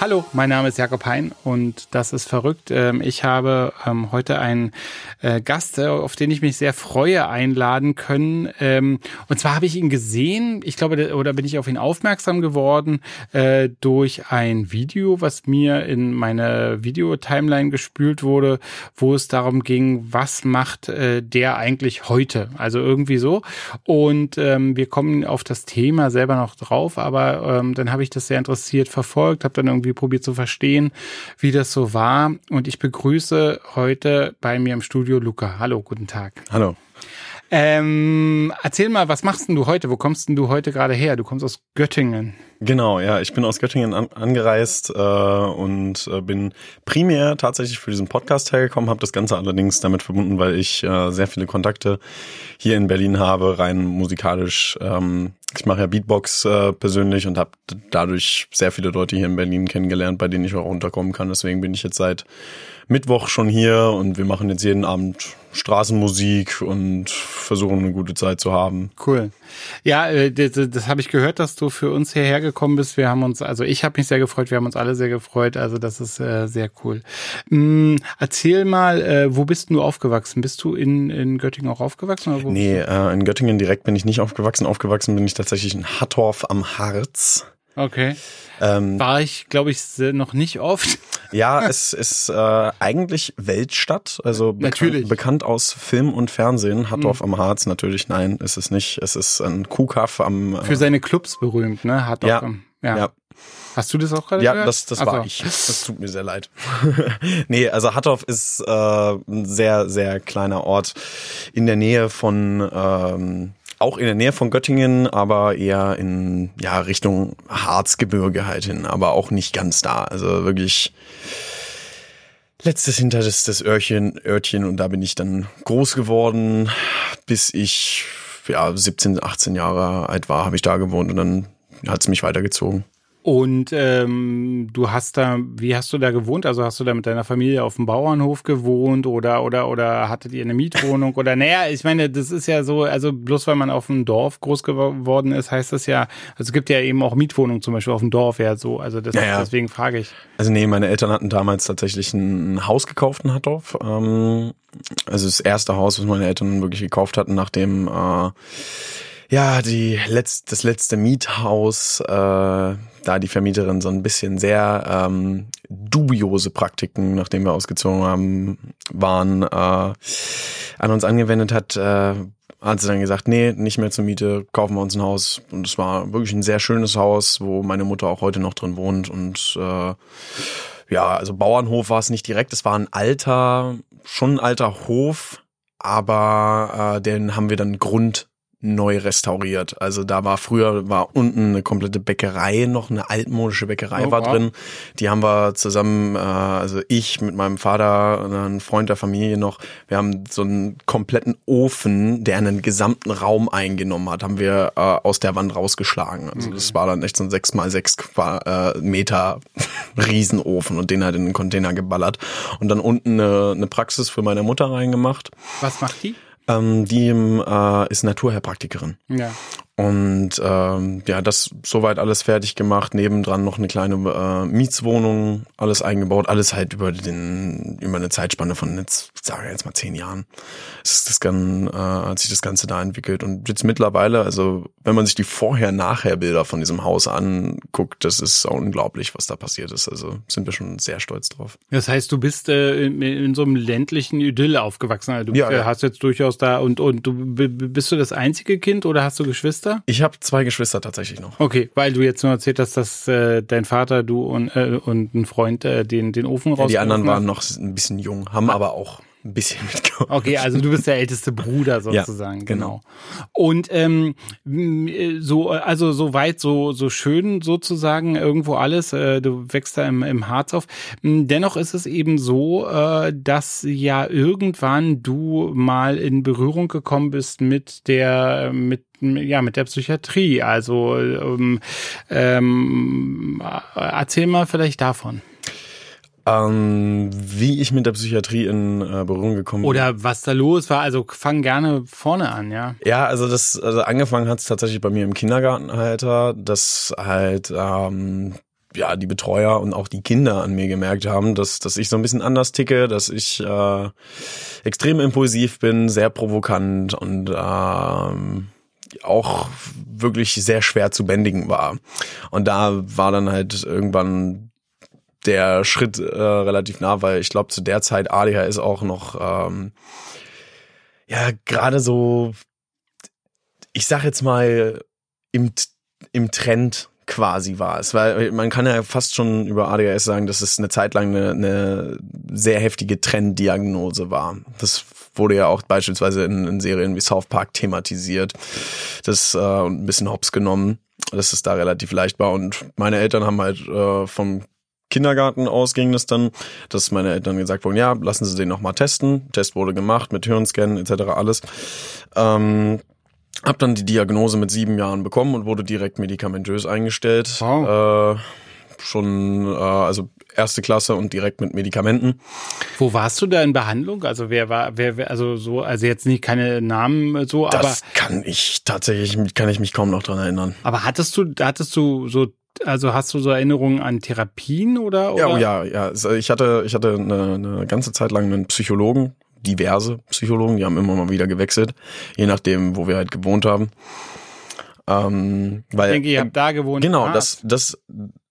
Hallo, mein Name ist Jakob Hein und das ist verrückt. Ähm, ich habe ähm, heute einen äh, Gast, äh, auf den ich mich sehr freue, einladen können. Ähm, und zwar habe ich ihn gesehen, ich glaube, oder bin ich auf ihn aufmerksam geworden äh, durch ein Video, was mir in meine Videotimeline gespült wurde, wo es darum ging, was macht der eigentlich heute? Also irgendwie so. Und wir kommen auf das Thema selber noch drauf, aber dann habe ich das sehr interessiert verfolgt, habe dann irgendwie irgendwie probiert zu verstehen, wie das so war. Und ich begrüße heute bei mir im Studio Luca. Hallo, guten Tag. Hallo. Ähm, erzähl mal, was machst denn du heute? Wo kommst denn du heute gerade her? Du kommst aus Göttingen. Genau, ja, ich bin aus Göttingen an, angereist äh, und äh, bin primär tatsächlich für diesen Podcast hergekommen, habe das Ganze allerdings damit verbunden, weil ich äh, sehr viele Kontakte hier in Berlin habe, rein musikalisch. Ähm, ich mache ja Beatbox äh, persönlich und habe dadurch sehr viele Leute hier in Berlin kennengelernt, bei denen ich auch unterkommen kann. Deswegen bin ich jetzt seit Mittwoch schon hier und wir machen jetzt jeden Abend Straßenmusik und versuchen eine gute Zeit zu haben. Cool. Ja, äh, das, das habe ich gehört, dass du für uns hierher gekommen bist. Wir haben uns, also ich habe mich sehr gefreut, wir haben uns alle sehr gefreut. Also das ist äh, sehr cool. Ähm, erzähl mal, äh, wo bist du aufgewachsen? Bist du in, in Göttingen auch aufgewachsen? Oder wo nee, äh, in Göttingen direkt bin ich nicht aufgewachsen. Aufgewachsen bin ich tatsächlich in Hattorf am Harz. Okay. Ähm, War ich, glaube ich, noch nicht oft. Ja, es ist äh, eigentlich Weltstadt, also bekan bekannt aus Film und Fernsehen. Hattorf mhm. am Harz natürlich, nein, ist es nicht. Es ist ein Kuhkaff am. Äh, Für seine Clubs berühmt, ne? Hattorf ja, am, ja. ja. Hast du das auch gerade Ja, gehört? das, das war ich. Das tut mir sehr leid. nee, also Hattorf ist äh, ein sehr, sehr kleiner Ort in der Nähe von ähm, auch in der Nähe von Göttingen, aber eher in ja Richtung Harzgebirge halt hin, aber auch nicht ganz da. Also wirklich letztes hinter das, das Örtchen, Örtchen und da bin ich dann groß geworden, bis ich ja 17, 18 Jahre alt war, habe ich da gewohnt und dann hat es mich weitergezogen. Und ähm, du hast da, wie hast du da gewohnt? Also hast du da mit deiner Familie auf dem Bauernhof gewohnt oder oder oder hattet ihr eine Mietwohnung? Oder naja, ich meine, das ist ja so, also bloß weil man auf dem Dorf groß geworden ist, heißt das ja, also es gibt ja eben auch Mietwohnungen zum Beispiel auf dem Dorf ja so. Also das, ja, ja. deswegen frage ich. Also nee, meine Eltern hatten damals tatsächlich ein Haus gekauft in Hattorf. Ähm, also das erste Haus, was meine Eltern wirklich gekauft hatten, nachdem äh, ja die letzt, das letzte Miethaus äh, da die Vermieterin so ein bisschen sehr ähm, dubiose Praktiken, nachdem wir ausgezogen haben, waren, äh, an uns angewendet hat, äh, hat sie dann gesagt, nee, nicht mehr zur Miete, kaufen wir uns ein Haus. Und es war wirklich ein sehr schönes Haus, wo meine Mutter auch heute noch drin wohnt. Und äh, ja, also Bauernhof war es nicht direkt, es war ein alter, schon ein alter Hof, aber äh, den haben wir dann Grund neu restauriert. Also da war früher war unten eine komplette Bäckerei noch eine altmodische Bäckerei oh, war wow. drin. Die haben wir zusammen, äh, also ich mit meinem Vater, ein Freund der Familie noch, wir haben so einen kompletten Ofen, der einen gesamten Raum eingenommen hat, haben wir äh, aus der Wand rausgeschlagen. Also mhm. das war dann echt so ein sechs mal sechs äh, Meter Riesenofen und den halt in den Container geballert und dann unten eine, eine Praxis für meine Mutter reingemacht. Was macht die? Ähm, die äh, ist Naturheilpraktikerin. Ja. Und ähm, ja, das soweit alles fertig gemacht. Nebendran noch eine kleine äh, Mietswohnung, alles eingebaut, alles halt über den über eine Zeitspanne von jetzt sage ich jetzt mal zehn Jahren. Es ist das dann, äh, hat sich das Ganze da entwickelt und jetzt mittlerweile, also wenn man sich die Vorher-Nachher-Bilder von diesem Haus anguckt, das ist unglaublich, was da passiert ist. Also sind wir schon sehr stolz drauf. Das heißt, du bist äh, in, in, so einem ländlichen Idyll aufgewachsen. Also du ja, ja. hast jetzt durchaus da und und du bist du das einzige Kind oder hast du Geschwister? Geschwister? Ich habe zwei Geschwister tatsächlich noch. Okay, weil du jetzt nur erzählt hast, dass äh, dein Vater, du und, äh, und ein Freund äh, den, den Ofen raus. Ja, die anderen waren noch ein bisschen jung, haben aber auch ein bisschen mitgeholfen. Okay, also du bist der älteste Bruder sozusagen, Ja, genau. genau. Und ähm, so, also so weit, so so schön sozusagen irgendwo alles. Äh, du wächst da im, im Harz auf. Dennoch ist es eben so, äh, dass ja irgendwann du mal in Berührung gekommen bist mit der mit ja mit der Psychiatrie. Also ähm, ähm, erzähl mal vielleicht davon. Ähm, wie ich mit der Psychiatrie in äh, Berührung gekommen bin. Oder was da los war. Also fang gerne vorne an, ja. Ja, also das, also angefangen hat es tatsächlich bei mir im Kindergartenalter, dass halt ähm, ja die Betreuer und auch die Kinder an mir gemerkt haben, dass dass ich so ein bisschen anders ticke, dass ich äh, extrem impulsiv bin, sehr provokant und ähm, auch wirklich sehr schwer zu bändigen war. Und da war dann halt irgendwann der Schritt äh, relativ nah, weil ich glaube zu der Zeit ADHS auch noch ähm, ja gerade so ich sag jetzt mal im im Trend quasi war. Es war, man kann ja fast schon über ADHS sagen, dass es eine Zeit lang eine, eine sehr heftige Trenddiagnose war. Das wurde ja auch beispielsweise in, in Serien wie South Park thematisiert. Das äh, ein bisschen hops genommen, dass es da relativ leicht war. Und meine Eltern haben halt äh, vom Kindergarten aus ging das dann, dass meine Eltern gesagt wurden, ja, lassen Sie den nochmal testen. Test wurde gemacht mit Hirnscan etc. alles. Ähm, hab dann die Diagnose mit sieben Jahren bekommen und wurde direkt medikamentös eingestellt. Wow. Äh, schon, äh, also erste Klasse und direkt mit Medikamenten. Wo warst du da in Behandlung? Also wer war, wer, wer also so, also jetzt nicht keine Namen so, aber, Das kann ich tatsächlich, kann ich mich kaum noch dran erinnern. aber hattest du, hattest du so, also hast du so Erinnerungen an Therapien oder? oder? Ja, oh ja, ja. Also Ich hatte, ich hatte eine, eine ganze Zeit lang einen Psychologen, diverse Psychologen, die haben immer mal wieder gewechselt, je nachdem, wo wir halt gewohnt haben. Ähm, weil Ich denke, ihr habt da gewohnt. Genau, Ah, das, das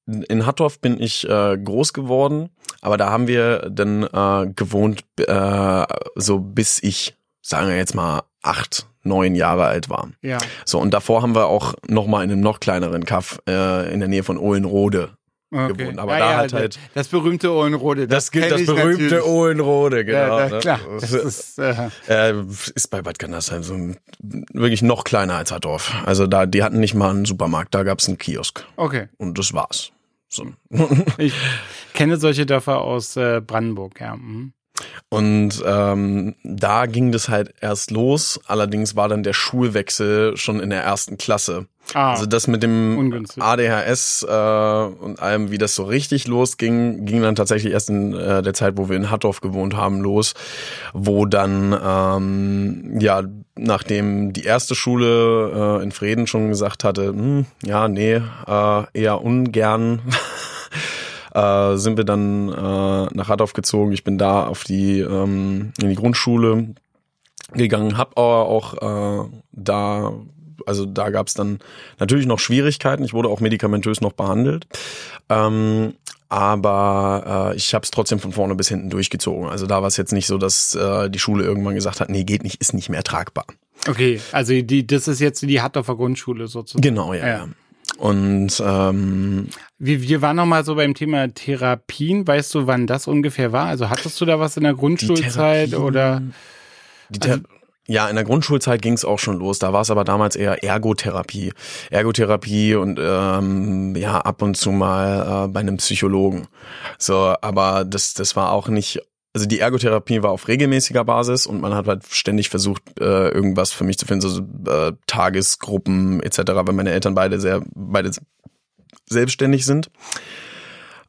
in Hattorf bin ich äh, groß geworden, aber da haben wir dann äh, gewohnt, äh, so bis ich, sagen wir jetzt mal, acht, neun Jahre alt war. Ja. So, und davor haben wir auch noch mal in einem noch kleineren Kaff äh, in der Nähe von Ohlenrode Okay. gewohnt. Aber da hat halt- das berühmte Ohlenrode. das, das ich berühmte natürlich. Ohlenrode, genau. Ja, ja, ne? klar. Das ist, äh, äh, ist bei Bad Gandersheim so ein, wirklich noch kleiner als Hattorf. Also da, die hatten nicht mal einen Supermarkt, da gab's einen Kiosk. okay. Und das war's. So. Ich kenne solche Dörfer aus äh, Brandenburg, ja. Mhm. Und ähm, da ging das halt erst los. Allerdings war dann der Schulwechsel schon in der ersten Klasse. Ah, Also das mit dem ungünstig. ADHS äh, und allem, wie das so richtig losging, ging dann tatsächlich erst in äh, der Zeit, wo wir in Hattorf gewohnt haben, los, wo dann ähm, ja nachdem die erste Schule äh, in Frieden schon gesagt hatte, hm, ja nee, äh, eher ungern. Äh, sind wir dann äh, nach Hattorf gezogen. Ich bin da auf die ähm, in die Grundschule gegangen, hab aber auch äh, da also da gab es dann natürlich noch Schwierigkeiten. Ich wurde auch medikamentös noch behandelt. Ähm, aber äh, ich habe es trotzdem von vorne bis hinten durchgezogen. Also da war es jetzt nicht so, dass äh, die Schule irgendwann gesagt hat, nee, geht nicht, ist nicht mehr tragbar. Okay, also die, das ist jetzt die Hattorfer Grundschule sozusagen. Genau, ja. Ja. ja. Und ähm, Wir, wir waren noch mal so beim Thema Therapien. Weißt du, wann das ungefähr war? Also hattest du da was in der Grundschulzeit oder? Ther ja, in der Grundschulzeit ging es auch schon los. Da war es aber damals eher Ergotherapie. Ergotherapie und ähm, ja, ab und zu mal äh, bei einem Psychologen. So, aber das, das war auch nicht. Also die Ergotherapie war auf regelmäßiger Basis und man hat halt ständig versucht, äh, irgendwas für mich zu finden, so äh, Tagesgruppen etc., weil meine Eltern beide sehr, beide selbstständig sind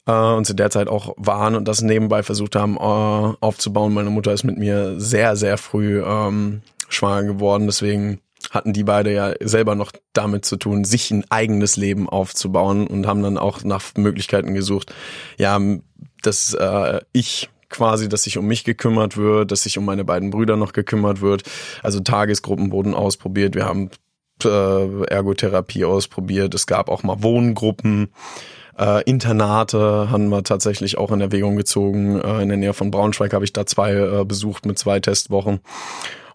äh, und zu der Zeit auch waren und das nebenbei versucht haben äh, aufzubauen. Meine Mutter ist mit mir sehr, sehr früh ähm, schwanger geworden, deswegen hatten die beide ja selber noch damit zu tun, sich ein eigenes Leben aufzubauen und haben dann auch nach Möglichkeiten gesucht, ja, dass äh, ich quasi, dass sich um mich gekümmert wird, dass sich um meine beiden Brüder noch gekümmert wird. Also Tagesgruppen wurden ausprobiert. Wir haben äh, Ergotherapie ausprobiert. Es gab auch mal Wohngruppen. Äh, Internate haben wir tatsächlich auch in Erwägung gezogen. Äh, in der Nähe von Braunschweig habe ich da zwei äh, besucht mit zwei Testwochen.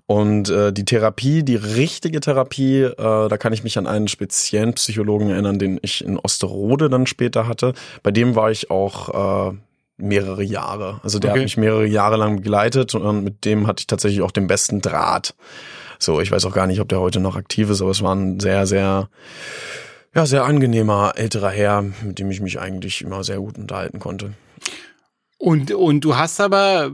Und äh, die Therapie, die richtige Therapie, äh, da kann ich mich an einen speziellen Psychologen erinnern, den ich in Osterode dann später hatte. Bei dem war ich auch äh, mehrere Jahre. Also der Okay. hat mich mehrere Jahre lang begleitet und mit dem hatte ich tatsächlich auch den besten Draht. So, ich weiß auch gar nicht, ob der heute noch aktiv ist, aber es war ein sehr, sehr, ja, sehr angenehmer älterer Herr, mit dem ich mich eigentlich immer sehr gut unterhalten konnte. Und, und du hast aber,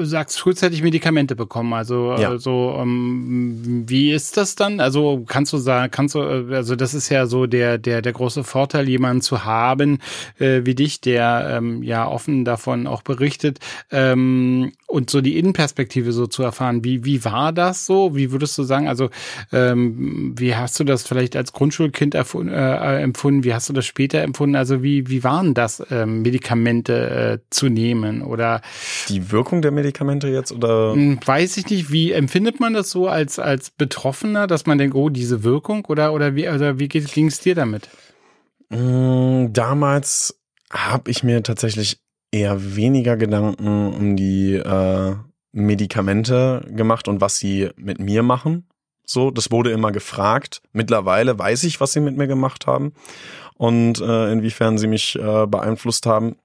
sagst, frühzeitig Medikamente bekommen. Also, Ja. also ähm, wie ist das dann? Also kannst du sagen, kannst du, äh, also das ist ja so der, der, der große Vorteil, jemanden zu haben äh, wie dich, der ähm, ja offen davon auch berichtet ähm, und so die Innenperspektive so zu erfahren. Wie, wie war das so? Wie würdest du sagen? Also ähm, wie hast du das vielleicht als Grundschulkind äh, empfunden? Wie hast du das später empfunden? Also wie, wie waren das, ähm, Medikamente äh, zu nehmen? Oder Die Wirkung der Medikamente jetzt oder? hm, weiß ich nicht, wie empfindet man das so als, als Betroffener, dass man denkt, oh, diese Wirkung? Oder, oder wie, oder wie ging es dir damit? Mm, Damals habe ich mir tatsächlich eher weniger Gedanken um die äh, Medikamente gemacht und was sie mit mir machen. So, das wurde immer gefragt. Mittlerweile weiß ich, was sie mit mir gemacht haben und äh, inwiefern sie mich äh, beeinflusst haben.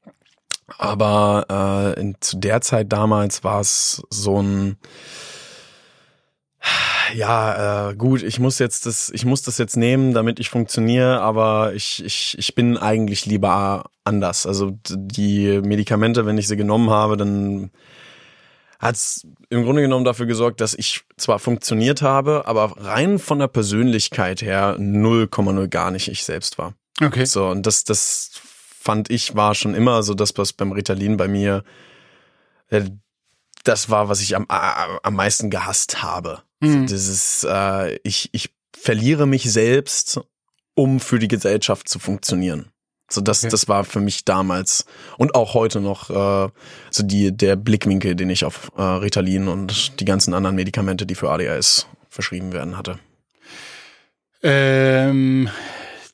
Aber äh, in, zu der Zeit damals war es so ein ja, äh, gut, ich muss jetzt das, ich muss das jetzt nehmen, damit ich funktioniere, aber ich, ich, ich bin eigentlich lieber anders. Also die Medikamente, wenn ich sie genommen habe, dann hat's im Grunde genommen dafür gesorgt, dass ich zwar funktioniert habe, aber rein von der Persönlichkeit her 0,0 gar nicht ich selbst war. Okay. So, und das, das fand ich war schon immer so das, was beim Ritalin bei mir, äh, das war, was ich am, a- am meisten gehasst habe. Mhm. So, dieses, äh, ich, ich verliere mich selbst, um für die Gesellschaft zu funktionieren. So, das, Okay. das war für mich damals und auch heute noch äh, so die, der Blickwinkel, den ich auf äh, Ritalin und die ganzen anderen Medikamente, die für ADHS verschrieben werden, hatte. Ähm,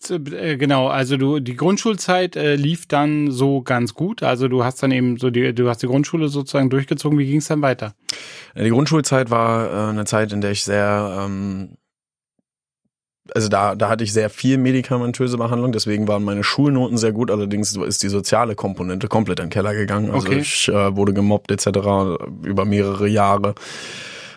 äh, genau, also du die Grundschulzeit äh, lief dann so ganz gut. Also du hast dann eben so die, du hast die Grundschule sozusagen durchgezogen. Wie ging es dann weiter? Ja, Die Grundschulzeit war äh, eine Zeit, in der ich sehr, ähm, also da, da hatte ich sehr viel medikamentöse Behandlung, deswegen waren meine Schulnoten sehr gut, allerdings ist die soziale Komponente komplett in den Keller gegangen. Also Okay. ich äh, wurde gemobbt etc. über mehrere Jahre,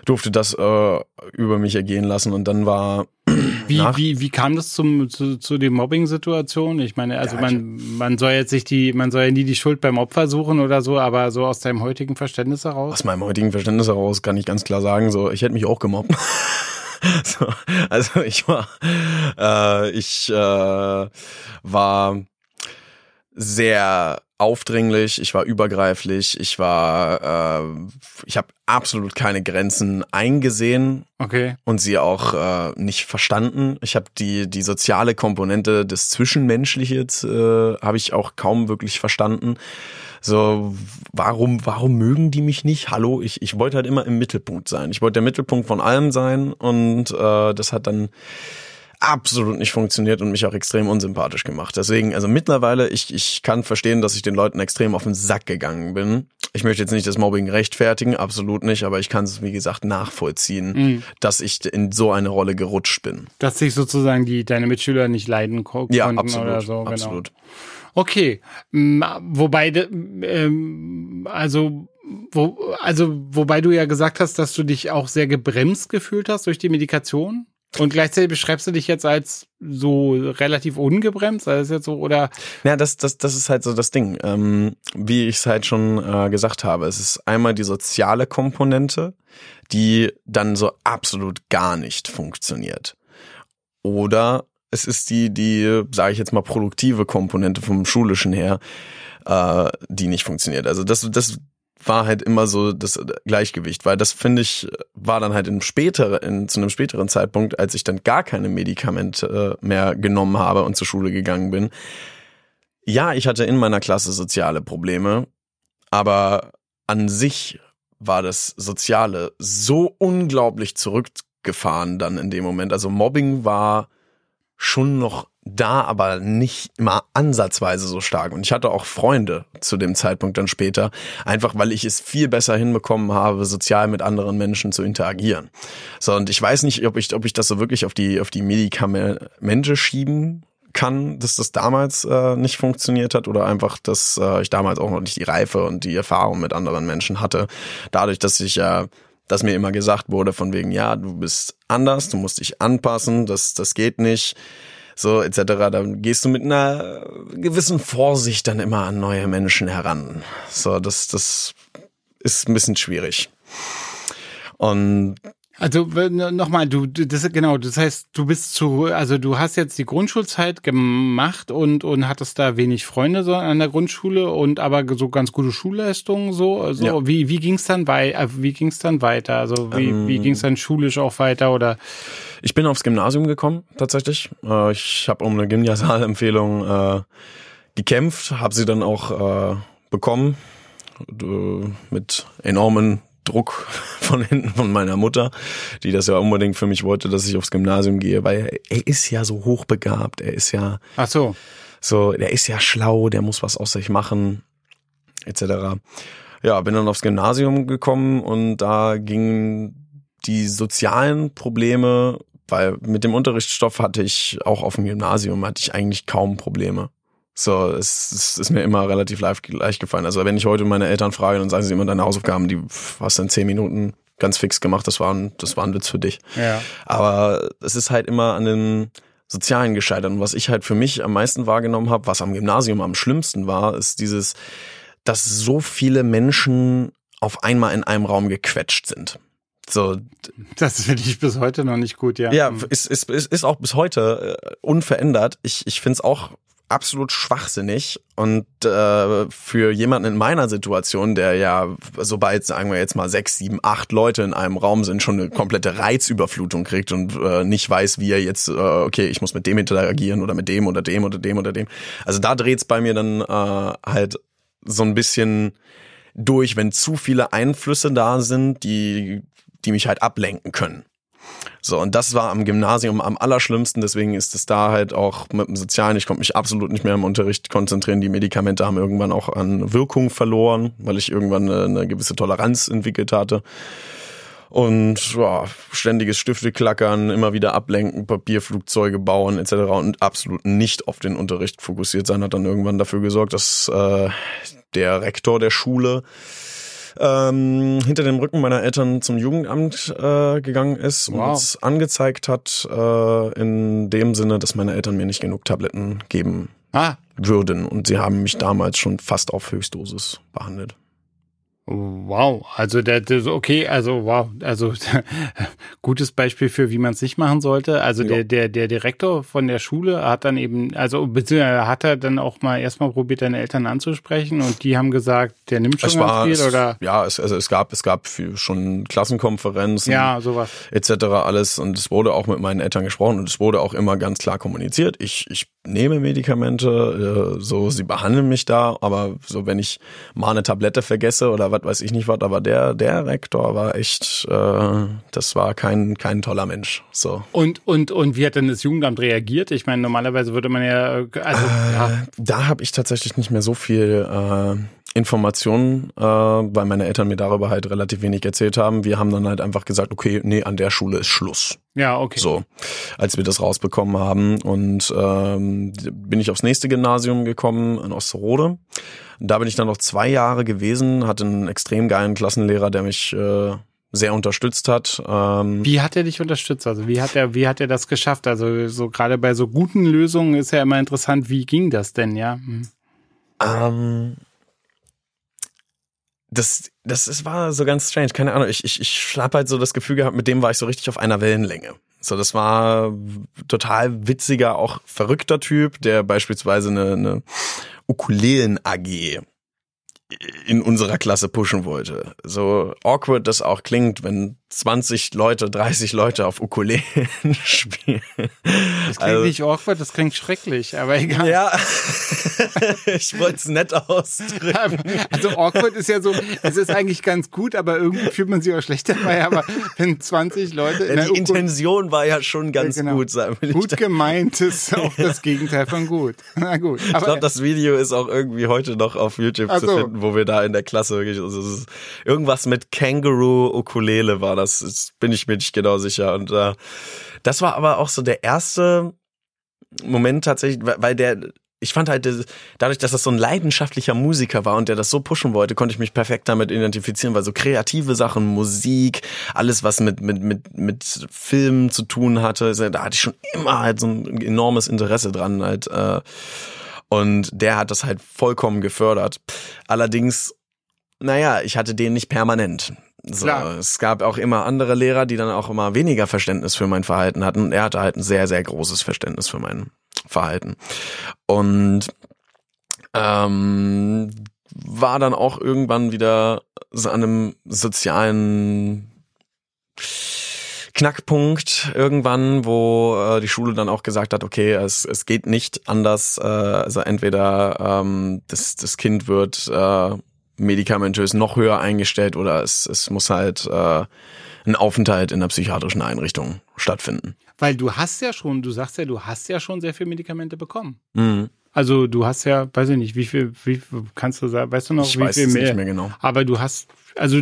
durfte das äh, über mich ergehen lassen und dann war Wie, Nach- wie, wie kam das zum, zu, zu den Mobbing-Situationen? Ich meine, also Ja, man, man soll jetzt nicht die, man soll ja nie die Schuld beim Opfer suchen oder so, aber so aus deinem heutigen Verständnis heraus. aus meinem heutigen Verständnis heraus kann ich ganz klar sagen, so ich hätte mich auch gemobbt. so, also ich war, äh, ich äh, war sehr aufdringlich, ich war übergreiflich, ich war, äh, ich habe absolut keine Grenzen eingesehen Okay. und sie auch äh, nicht verstanden. Ich habe die die soziale Komponente des Zwischenmenschliche äh, habe ich auch kaum wirklich verstanden. So, warum, warum mögen die mich nicht? Hallo, ich, ich wollte halt immer im Mittelpunkt sein. Ich wollte der Mittelpunkt von allem sein und äh, das hat dann absolut nicht funktioniert und mich auch extrem unsympathisch gemacht. Deswegen, also mittlerweile, ich, ich kann verstehen, dass ich den Leuten extrem auf den Sack gegangen bin. Ich möchte jetzt nicht das Mobbing rechtfertigen, absolut nicht, aber ich kann es, wie gesagt, nachvollziehen, Mhm. dass ich in so eine Rolle gerutscht bin. Dass sich sozusagen die, deine Mitschüler nicht leiden ko Ja, konnten absolut, oder so. Genau. absolut. Okay, wobei, ähm, also, wo, also, wobei du ja gesagt hast, dass du dich auch sehr gebremst gefühlt hast durch die Medikation. Und gleichzeitig beschreibst du dich jetzt als so relativ ungebremst, also ist jetzt so, oder? Ja, das, das, das ist halt so das Ding. Ähm, wie ich es halt schon äh, gesagt habe, es ist einmal die soziale Komponente, die dann so absolut gar nicht funktioniert. Oder es ist die, die, sage ich jetzt mal, produktive Komponente vom Schulischen her, äh, die nicht funktioniert. Also das, das war halt immer so das Gleichgewicht, weil das finde ich war dann halt in spätere, in, zu einem späteren Zeitpunkt, als ich dann gar keine Medikamente äh, mehr genommen habe und zur Schule gegangen bin. Ja, ich hatte in meiner Klasse soziale Probleme, aber an sich war das Soziale so unglaublich zurückgefahren dann in dem Moment. Also Mobbing war schon noch da, aber nicht immer ansatzweise so stark. Und ich hatte auch Freunde zu dem Zeitpunkt dann später, einfach weil ich es viel besser hinbekommen habe, sozial mit anderen Menschen zu interagieren. So, und ich weiß nicht, ob ich, ob ich das so wirklich auf die, auf die Medikamente schieben kann, dass das damals äh, nicht funktioniert hat oder einfach, dass äh, ich damals auch noch nicht die Reife und die Erfahrung mit anderen Menschen hatte. Dadurch, dass ich ja, äh, dass mir immer gesagt wurde von wegen, ja, du bist anders, du musst dich anpassen, das, das geht nicht, so etc. Dann gehst du mit einer gewissen Vorsicht dann immer an neue Menschen heran. So, das, das ist ein bisschen schwierig. Und also nochmal, du, das genau, das heißt, du bist zu, also du hast jetzt die Grundschulzeit gemacht und und hattest da wenig Freunde so an der Grundschule und aber so ganz gute Schulleistungen so. Also ja. wie wie ging's dann bei, äh, wie ging's dann weiter? Also wie ähm, wie ging's dann schulisch auch weiter oder? Ich bin aufs Gymnasium gekommen tatsächlich. Äh, ich habe um eine Gymnasialempfehlung äh, gekämpft, habe sie dann auch äh, bekommen mit enormen Druck von hinten von meiner Mutter, die das ja unbedingt für mich wollte, dass ich aufs Gymnasium gehe, weil er ist ja so hochbegabt, er ist ja Ach so. So, der ist ja schlau, der muss was aus sich machen, etc. Ja, bin dann aufs Gymnasium gekommen und da gingen die sozialen Probleme, weil mit dem Unterrichtsstoff hatte ich auch auf dem Gymnasium hatte ich eigentlich kaum Probleme. So, es, es ist mir immer relativ leicht, gefallen. Also wenn ich heute meine Eltern frage, dann sagen sie immer, deine Hausaufgaben, die hast du in zehn Minuten ganz fix gemacht, das war ein, das war ein Witz für dich. Ja. Aber es ist halt immer an den Sozialen gescheitert. Und was ich halt für mich am meisten wahrgenommen habe, was am Gymnasium am schlimmsten war, ist dieses, dass so viele Menschen auf einmal in einem Raum gequetscht sind. So, das finde ich bis heute noch nicht gut, ja. Ja, ist, ist, ist, ist auch bis heute äh, unverändert. Ich, ich finde es auch absolut schwachsinnig und äh, für jemanden in meiner Situation, der ja, sobald, sagen wir jetzt mal, sechs, sieben, acht Leute in einem Raum sind, schon eine komplette Reizüberflutung kriegt und äh, nicht weiß, wie er jetzt, äh, okay, ich muss mit dem interagieren oder mit dem oder dem oder dem oder dem. Also da dreht's bei mir dann äh, halt so ein bisschen durch, wenn zu viele Einflüsse da sind, die, die mich halt ablenken können. So, und das war am Gymnasium am allerschlimmsten, deswegen ist es da halt auch mit dem Sozialen, ich konnte mich absolut nicht mehr im Unterricht konzentrieren. Die Medikamente haben irgendwann auch an Wirkung verloren, weil ich irgendwann eine, eine gewisse Toleranz entwickelt hatte. Und ja, ständiges Stifteklackern, immer wieder ablenken, Papierflugzeuge bauen etc. und absolut nicht auf den Unterricht fokussiert sein, hat dann irgendwann dafür gesorgt, dass äh, der Rektor der Schule ähm, hinter dem Rücken meiner Eltern zum Jugendamt äh, gegangen ist wow. und uns angezeigt hat, äh, in dem Sinne, dass meine Eltern mir nicht genug Tabletten geben ah. würden. Und sie haben mich damals schon fast auf Höchstdosis behandelt. Wow, also der, der okay, also wow, also gutes Beispiel für wie man es nicht machen sollte. Also der der der Direktor von der Schule hat dann eben, also beziehungsweise hat er dann auch mal erstmal probiert, deine Eltern anzusprechen und die haben gesagt, der nimmt schon es war, viel es, oder? Ja, es, also es gab es gab schon Klassenkonferenzen, ja sowas etc. alles und es wurde auch mit meinen Eltern gesprochen und es wurde auch immer ganz klar kommuniziert. Ich ich nehme Medikamente, äh, so sie behandeln mich da, aber so wenn ich mal eine Tablette vergesse oder was weiß ich nicht was, aber der, der Rektor war echt, äh, das war kein, kein toller Mensch. So. Und, und, und wie hat denn das Jugendamt reagiert? Ich meine, normalerweise würde man ja, also, äh, ja. Da habe ich tatsächlich nicht mehr so viel äh, Informationen, äh, weil meine Eltern mir darüber halt relativ wenig erzählt haben. Wir haben dann halt einfach gesagt, okay, nee, an der Schule ist Schluss. Ja, okay. So, als wir das rausbekommen haben. Und ähm, bin ich aufs nächste Gymnasium gekommen in Osterode. Da bin ich dann noch zwei Jahre gewesen, hatte einen extrem geilen Klassenlehrer, der mich äh, sehr unterstützt hat. Ähm, wie hat er dich unterstützt? Also wie hat er, wie hat er das geschafft? Also so gerade bei so guten Lösungen ist ja immer interessant, wie ging das denn, ja? Hm. Ähm, das, das, das war so ganz strange, keine Ahnung. Ich, ich, ich habe halt so das Gefühl gehabt, mit dem war ich so richtig auf einer Wellenlänge. So, das war total witziger, auch verrückter Typ, der beispielsweise eine, eine Ukulelen AG in unserer Klasse pushen wollte. So awkward das auch klingt, wenn 20 Leute, 30 Leute auf Ukulelen spielen. Das klingt also, nicht awkward, das klingt schrecklich, aber egal. Ja, ich wollte es nett ausdrücken. Also awkward ist ja so, es ist eigentlich ganz gut, aber irgendwie fühlt man sich auch schlechter dabei, aber wenn 20 Leute... Ja, die Intention war ja schon ganz ja, genau. gut. Sagen wir gut gemeint ist auch das Gegenteil von gut. Na gut. Ich glaube, das Video ist auch irgendwie heute noch auf YouTube so. zu finden, wo wir da in der Klasse wirklich, also irgendwas mit Kangaroo Ukulele war das, das bin ich mir nicht genau sicher. Und äh, das war aber auch so der erste Moment tatsächlich, weil der, ich fand halt, dadurch, dass das so ein leidenschaftlicher Musiker war und der das so pushen wollte, konnte ich mich perfekt damit identifizieren, weil so kreative Sachen, Musik, alles, was mit, mit, mit, mit Filmen zu tun hatte, da hatte ich schon immer halt so ein enormes Interesse dran halt, äh, und der hat das halt vollkommen gefördert. Allerdings, naja, ich hatte den nicht permanent. So, Klar. es gab auch immer andere Lehrer, die dann auch immer weniger Verständnis für mein Verhalten hatten. Und er hatte halt ein sehr, sehr großes Verständnis für mein Verhalten. Und ähm, war dann auch irgendwann wieder so an einem sozialen Knackpunkt irgendwann, wo äh, die Schule dann auch gesagt hat, okay, es, es geht nicht anders. Äh, also entweder ähm, das, das Kind wird äh, medikamentös noch höher eingestellt oder es, es muss halt äh, ein Aufenthalt in einer psychiatrischen Einrichtung stattfinden. Weil du hast ja schon, du sagst ja, du hast ja schon sehr viele Medikamente bekommen. Mhm. Also du hast ja, weiß ich nicht, wie viel, wie viel kannst du sagen, weißt du noch, ich wie weiß viel mehr? Nicht mehr genau. Aber du hast, also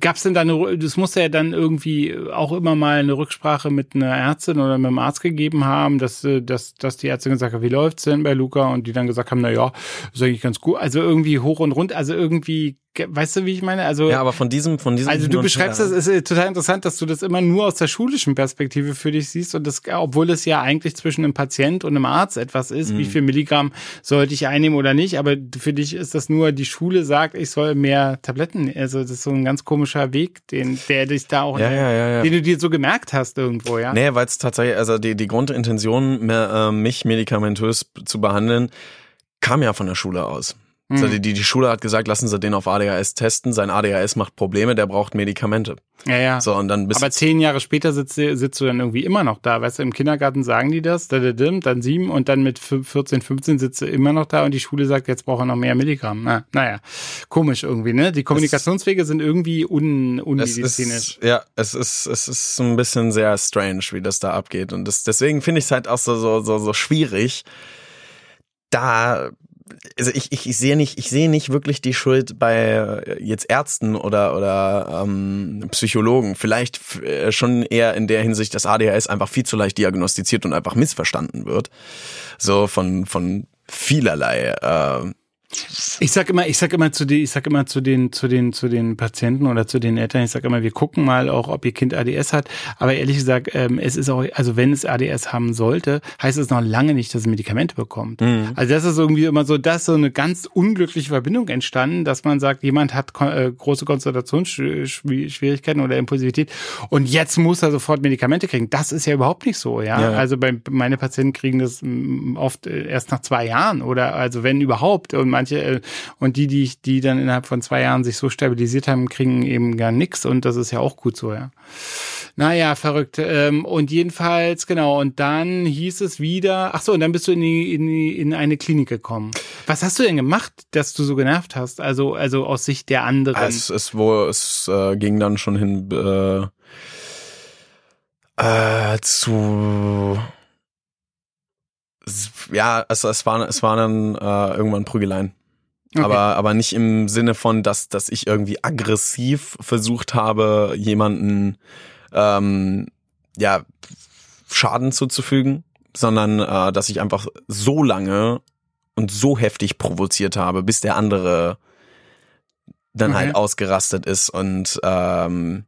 Gab's denn da eine, das muss ja dann irgendwie auch immer mal eine Rücksprache mit einer Ärztin oder mit einem Arzt gegeben haben, dass, äh, dass, dass die Ärztin gesagt hat, wie läuft's denn bei Luca? Und die dann gesagt haben, na ja, ist eigentlich ganz gut. Also irgendwie hoch und rund, also irgendwie Weißt du, wie ich meine? Also ja, aber von diesem, von diesem. Also du beschreibst das, ist total interessant, dass du das immer nur aus der schulischen Perspektive für dich siehst und das, obwohl es ja eigentlich zwischen einem Patient und einem Arzt etwas ist, mhm. wie viel Milligramm sollte ich einnehmen oder nicht, aber für dich ist das nur, die Schule sagt, ich soll mehr Tabletten. Also das ist so ein ganz komischer Weg, den, der dich da auch, ja, ja, ja, ja. den du dir so gemerkt hast irgendwo, ja? Nee, weil es tatsächlich, also die, die Grundintention, äh, mich medikamentös zu behandeln, kam ja von der Schule aus. Also die, die, Schule hat gesagt, lassen Sie den auf ADHS testen. Sein ADHS macht Probleme, der braucht Medikamente. Ja, ja. So, und dann bist Aber zehn Jahre später sitzt, sitzt du dann irgendwie immer noch da. Weißt du, im Kindergarten sagen die das, dann sieben und dann mit 14, 15 sitzt du immer noch da und die Schule sagt, jetzt braucht er noch mehr Milligramm. Na, naja, komisch irgendwie, ne? Die Kommunikationswege sind irgendwie un, unmedizinisch. Ja, es ist, es ist ein bisschen sehr strange, wie das da abgeht. Und das, deswegen finde ich es halt auch so, so, so, so schwierig, da also ich, ich, ich sehe nicht, ich sehe nicht wirklich die Schuld bei jetzt Ärzten oder oder ähm, Psychologen. Vielleicht äh, schon eher in der Hinsicht, dass ADHS einfach viel zu leicht diagnostiziert und einfach missverstanden wird. So von von vielerlei äh, ich sag immer, ich sag immer zu den, ich sag immer zu den, zu den, zu den Patienten oder zu den Eltern, ich sag immer, wir gucken mal auch, ob ihr Kind ADS hat. Aber ehrlich gesagt, ähm, es ist auch, also wenn es ADS haben sollte, heißt es noch lange nicht, dass es Medikamente bekommt. Mhm. Also das ist irgendwie immer so, dass so eine ganz unglückliche Verbindung entstanden, dass man sagt, jemand hat äh, große Konzentrationsschwierigkeiten oder Impulsivität und jetzt muss er sofort Medikamente kriegen. Das ist ja überhaupt nicht so, ja. ja. Also bei, meine Patienten kriegen das mm, oft äh, erst nach zwei Jahren oder also wenn überhaupt und manche äh, und die, die die dann innerhalb von zwei Jahren sich so stabilisiert haben, kriegen eben gar nichts und das ist ja auch gut so, ja. Naja, verrückt. Ähm, und jedenfalls, genau, und dann hieß es wieder, ach so, und dann bist du in, die, in, die, in eine Klinik gekommen. Was hast du denn gemacht, dass du so genervt hast? Also, also aus Sicht der anderen. Es, es, wo, es äh, ging dann schon hin äh, äh, zu ja, also es war, es war dann äh, irgendwann Prügeleien. Okay. Aber, aber nicht im Sinne von, dass, dass ich irgendwie aggressiv versucht habe, jemanden ähm, ja, Schaden zuzufügen, sondern äh, dass ich einfach so lange und so heftig provoziert habe, bis der andere dann halt okay. halt ausgerastet ist und ähm,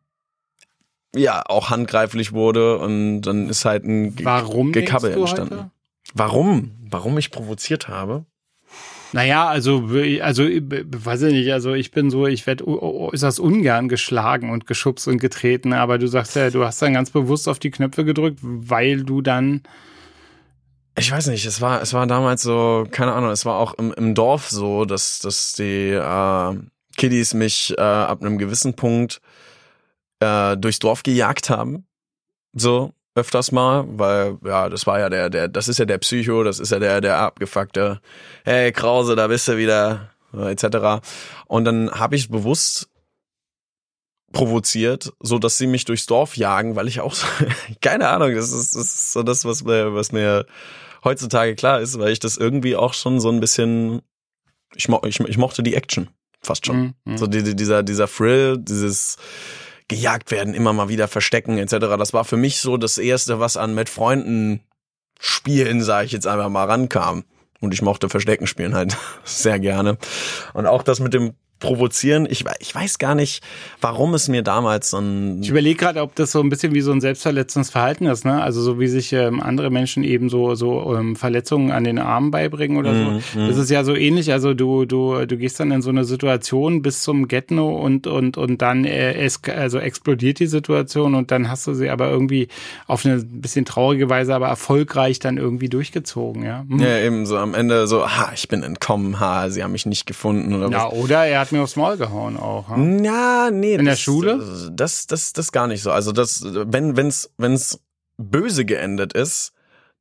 ja, auch handgreiflich wurde und dann ist halt ein Warum Gekabbel entstanden. Heute? Warum? Warum ich provoziert habe? Naja, also, also, weiß ich nicht, also ich bin so, ich werde äußerst ungern geschlagen und geschubst und getreten, aber du sagst ja, du hast dann ganz bewusst auf die Knöpfe gedrückt, weil du dann. Ich weiß nicht, es war, es war damals so, keine Ahnung, es war auch im, im Dorf so, dass, dass die äh, Kiddies mich äh, ab einem gewissen Punkt äh, durchs Dorf gejagt haben. So, öfters mal, weil ja, das war ja der, der, das ist ja der Psycho, das ist ja der, der abgefuckte, hey Krause, da bist du wieder, etc. Und dann habe ich bewusst provoziert, so dass sie mich durchs Dorf jagen, weil ich auch keine Ahnung, das ist, das ist so das, was mir, was mir heutzutage klar ist, weil ich das irgendwie auch schon so ein bisschen, ich, mo ich, ich mochte die Action fast schon. Mhm, mhm. so die, dieser, dieser Thrill, dieses, gejagt werden, immer mal wieder verstecken etc. Das war für mich so das erste, was an mit Freunden Spielen, sage ich jetzt einfach mal, rankam. Und ich mochte Verstecken spielen halt sehr gerne. Und auch das mit dem provozieren. Ich, ich weiß gar nicht, warum es mir damals so ein. Ich überlege gerade, ob das so ein bisschen wie so ein selbstverletzendes Verhalten ist, ne? Also so wie sich ähm, andere Menschen eben so, so ähm, Verletzungen an den Armen beibringen oder so. Mm, mm. Das ist ja so ähnlich. Also du, du, du gehst dann in so eine Situation bis zum Getno und, und, und dann äh, es, also explodiert die Situation und dann hast du sie aber irgendwie auf eine bisschen traurige Weise, aber erfolgreich dann irgendwie durchgezogen, ja. Hm. Ja, eben so am Ende so, ha, ich bin entkommen, ha, sie haben mich nicht gefunden oder ja, was. oder er hat mir aufs Maul gehauen auch. Hm? Ja, nee. In der Schule? Das, das, das gar nicht so. Also das, wenn, wenn's, wenn's böse geendet ist,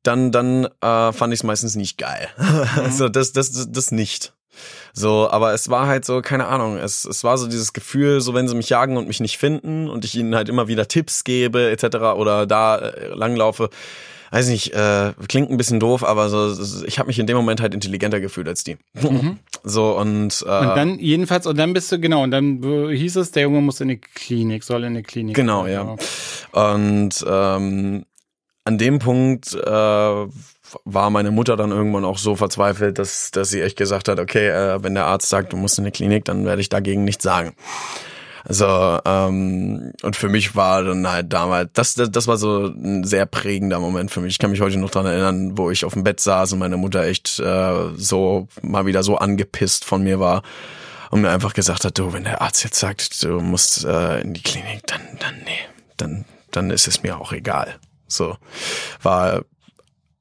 dann, dann äh, fand ich es meistens nicht geil. Mhm. also das, das, das nicht. So, aber es war halt so, keine Ahnung, es, es war so dieses Gefühl, so wenn sie mich jagen und mich nicht finden und ich ihnen halt immer wieder Tipps gebe, etc. oder da äh, langlaufe, weiß nicht, äh, klingt ein bisschen doof, aber so, ich habe mich in dem Moment halt intelligenter gefühlt als die. Mhm. So und äh, und dann jedenfalls und dann bist du genau und dann hieß es, der Junge muss in die Klinik, soll in die Klinik. Genau, ja. Und ähm, an dem Punkt äh, war meine Mutter dann irgendwann auch so verzweifelt, dass dass sie echt gesagt hat, okay, äh, wenn der Arzt sagt, du musst in die Klinik, dann werde ich dagegen nichts sagen. Also, ähm, und für mich war dann halt damals, das, das, das war so ein sehr prägender Moment für mich. Ich kann mich heute noch dran erinnern, wo ich auf dem Bett saß und meine Mutter echt äh, so mal wieder so angepisst von mir war und mir einfach gesagt hat, du, wenn der Arzt jetzt sagt, du musst äh, in die Klinik, dann, dann, nee, dann, dann ist es mir auch egal. So, war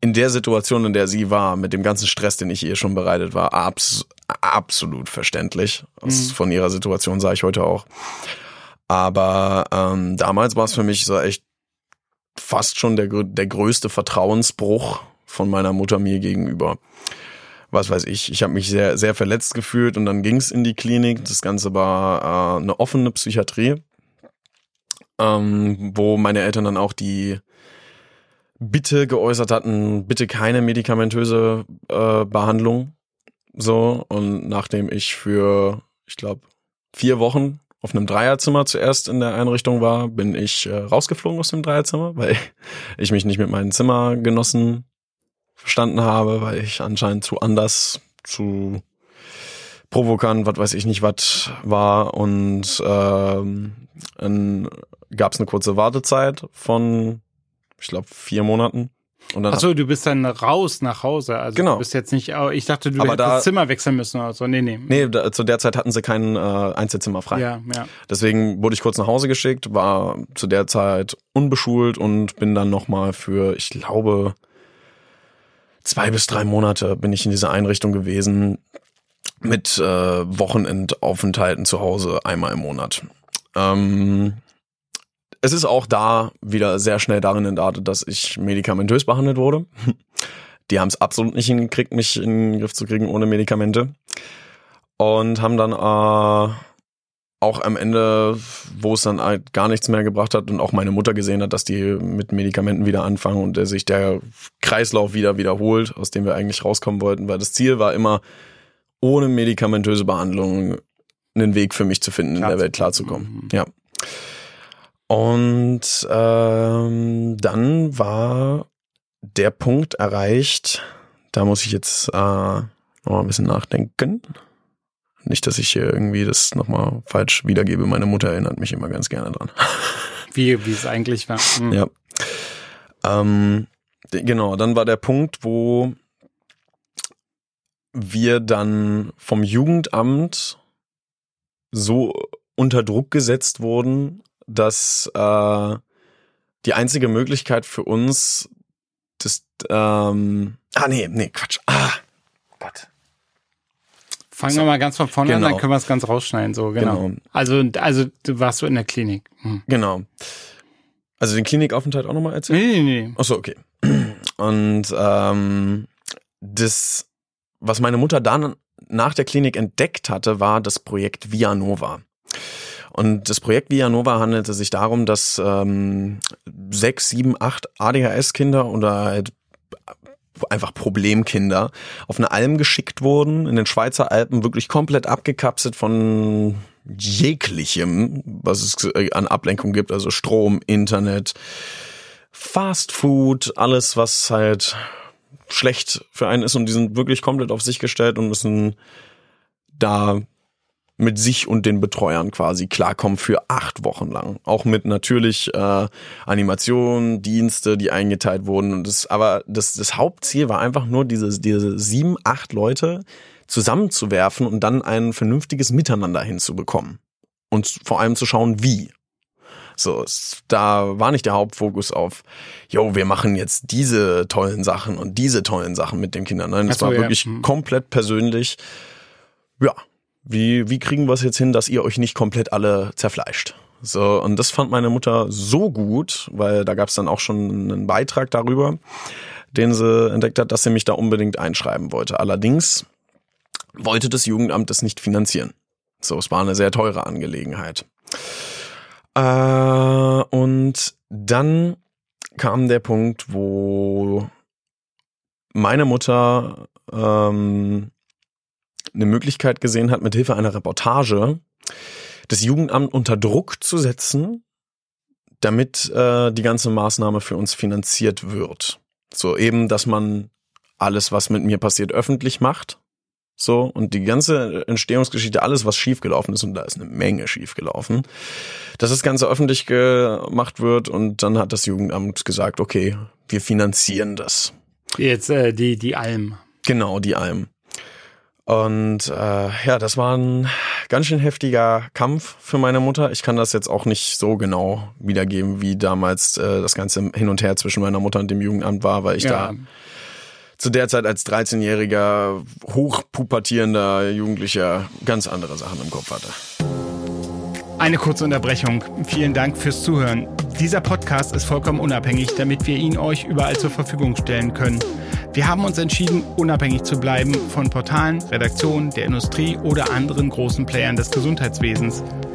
in der Situation, in der sie war, mit dem ganzen Stress, den ich ihr schon bereitet war, abs absolut verständlich. Mhm. Von ihrer Situation sah ich heute auch. Aber ähm, damals war es für mich so echt fast schon der, der größte Vertrauensbruch von meiner Mutter mir gegenüber. Was weiß ich, ich habe mich sehr, sehr verletzt gefühlt und dann ging es in die Klinik. Das Ganze war äh, eine offene Psychiatrie, ähm, wo meine Eltern dann auch die Bitte geäußert hatten, bitte keine medikamentöse äh, Behandlung. So, und nachdem ich für, ich glaube, vier Wochen auf einem Dreierzimmer zuerst in der Einrichtung war, bin ich äh, rausgeflogen aus dem Dreierzimmer, weil ich mich nicht mit meinen Zimmergenossen verstanden habe, weil ich anscheinend zu anders, zu provokant, was weiß ich nicht, was war. Und ähm, gab es eine kurze Wartezeit von ich glaube, vier Monaten. Und dann Achso, du bist dann raus nach Hause. Also genau. du bist jetzt nicht, ich dachte, du Aber hättest da, das Zimmer wechseln müssen oder so. Nee, nee. Nee, da, zu der Zeit hatten sie kein äh, Einzelzimmer frei. Ja, ja. Deswegen wurde ich kurz nach Hause geschickt, war zu der Zeit unbeschult und bin dann nochmal für, ich glaube, zwei bis drei Monate bin ich in dieser Einrichtung gewesen mit äh, Wochenendaufenthalten zu Hause einmal im Monat. Ähm, es ist auch da wieder sehr schnell darin entartet, dass ich medikamentös behandelt wurde. Die haben es absolut nicht hingekriegt, mich in den Griff zu kriegen ohne Medikamente. Und haben dann äh, auch am Ende, wo es dann halt gar nichts mehr gebracht hat und auch meine Mutter gesehen hat, dass die mit Medikamenten wieder anfangen und sich der Kreislauf wieder wiederholt, aus dem wir eigentlich rauskommen wollten, weil das Ziel war immer, ohne medikamentöse Behandlung einen Weg für mich zu finden, in der Welt klarzukommen. Ja. Und ähm, dann war der Punkt erreicht, da muss ich jetzt äh, noch ein bisschen nachdenken. Nicht, dass ich hier irgendwie das nochmal falsch wiedergebe. Meine Mutter erinnert mich immer ganz gerne dran. Wie, wie es eigentlich war. Mhm. Ja. Ähm, genau, dann war der Punkt, wo wir dann vom Jugendamt so unter Druck gesetzt wurden, dass äh, die einzige Möglichkeit für uns das ähm, ah nee, nee, Quatsch. Ah, Gott. Fangen so. wir mal ganz von vorne genau. an, dann können wir es ganz rausschneiden, so, genau. genau. Also, also du warst so in der Klinik. Hm. Genau. Also den Klinikaufenthalt auch nochmal erzählen? Nee, nee, nee. Achso, okay. Und ähm, das, was meine Mutter dann nach der Klinik entdeckt hatte, war das Projekt Via Nova. Und das Projekt Villanova handelte sich darum, dass ähm, sechs, sieben, acht ADHS-Kinder oder halt einfach Problemkinder auf eine Alm geschickt wurden, in den Schweizer Alpen wirklich komplett abgekapselt von jeglichem, was es äh, an Ablenkung gibt, also Strom, Internet, Fast Food, alles, was halt schlecht für einen ist. Und die sind wirklich komplett auf sich gestellt und müssen da mit sich und den Betreuern quasi klarkommen für acht Wochen lang. Auch mit natürlich äh, Animationen, Dienste, die eingeteilt wurden. Und das, aber das, das Hauptziel war einfach nur, diese, diese sieben, acht Leute zusammenzuwerfen und dann ein vernünftiges Miteinander hinzubekommen. Und vor allem zu schauen, wie. So, da war nicht der Hauptfokus auf, yo, wir machen jetzt diese tollen Sachen und diese tollen Sachen mit den Kindern. Nein, es so, war ja. wirklich hm. komplett persönlich. Ja, wie, wie kriegen wir es jetzt hin, dass ihr euch nicht komplett alle zerfleischt? So, und das fand meine Mutter so gut, weil da gab es dann auch schon einen Beitrag darüber, den sie entdeckt hat, dass sie mich da unbedingt einschreiben wollte. Allerdings wollte das Jugendamt das nicht finanzieren. So, es war eine sehr teure Angelegenheit. Äh, und dann kam der Punkt, wo meine Mutter ähm, eine Möglichkeit gesehen hat, mit Hilfe einer Reportage das Jugendamt unter Druck zu setzen, damit äh, die ganze Maßnahme für uns finanziert wird. So eben, dass man alles, was mit mir passiert, öffentlich macht. So, und die ganze Entstehungsgeschichte, alles, was schiefgelaufen ist, und da ist eine Menge schiefgelaufen, dass das Ganze öffentlich gemacht wird und dann hat das Jugendamt gesagt, okay, wir finanzieren das. Jetzt äh, die, die Alm. Genau, die Alm. Und äh, ja, das war ein ganz schön heftiger Kampf für meine Mutter. Ich kann das jetzt auch nicht so genau wiedergeben, wie damals äh, das Ganze hin und her zwischen meiner Mutter und dem Jugendamt war, weil ich ja. da zu der Zeit als 13-jähriger, hochpubertierender Jugendlicher ganz andere Sachen im Kopf hatte. Eine kurze Unterbrechung. Vielen Dank fürs Zuhören. Dieser Podcast ist vollkommen unabhängig, damit wir ihn euch überall zur Verfügung stellen können. Wir haben uns entschieden, unabhängig zu bleiben von Portalen, Redaktionen, der Industrie oder anderen großen Playern des Gesundheitswesens.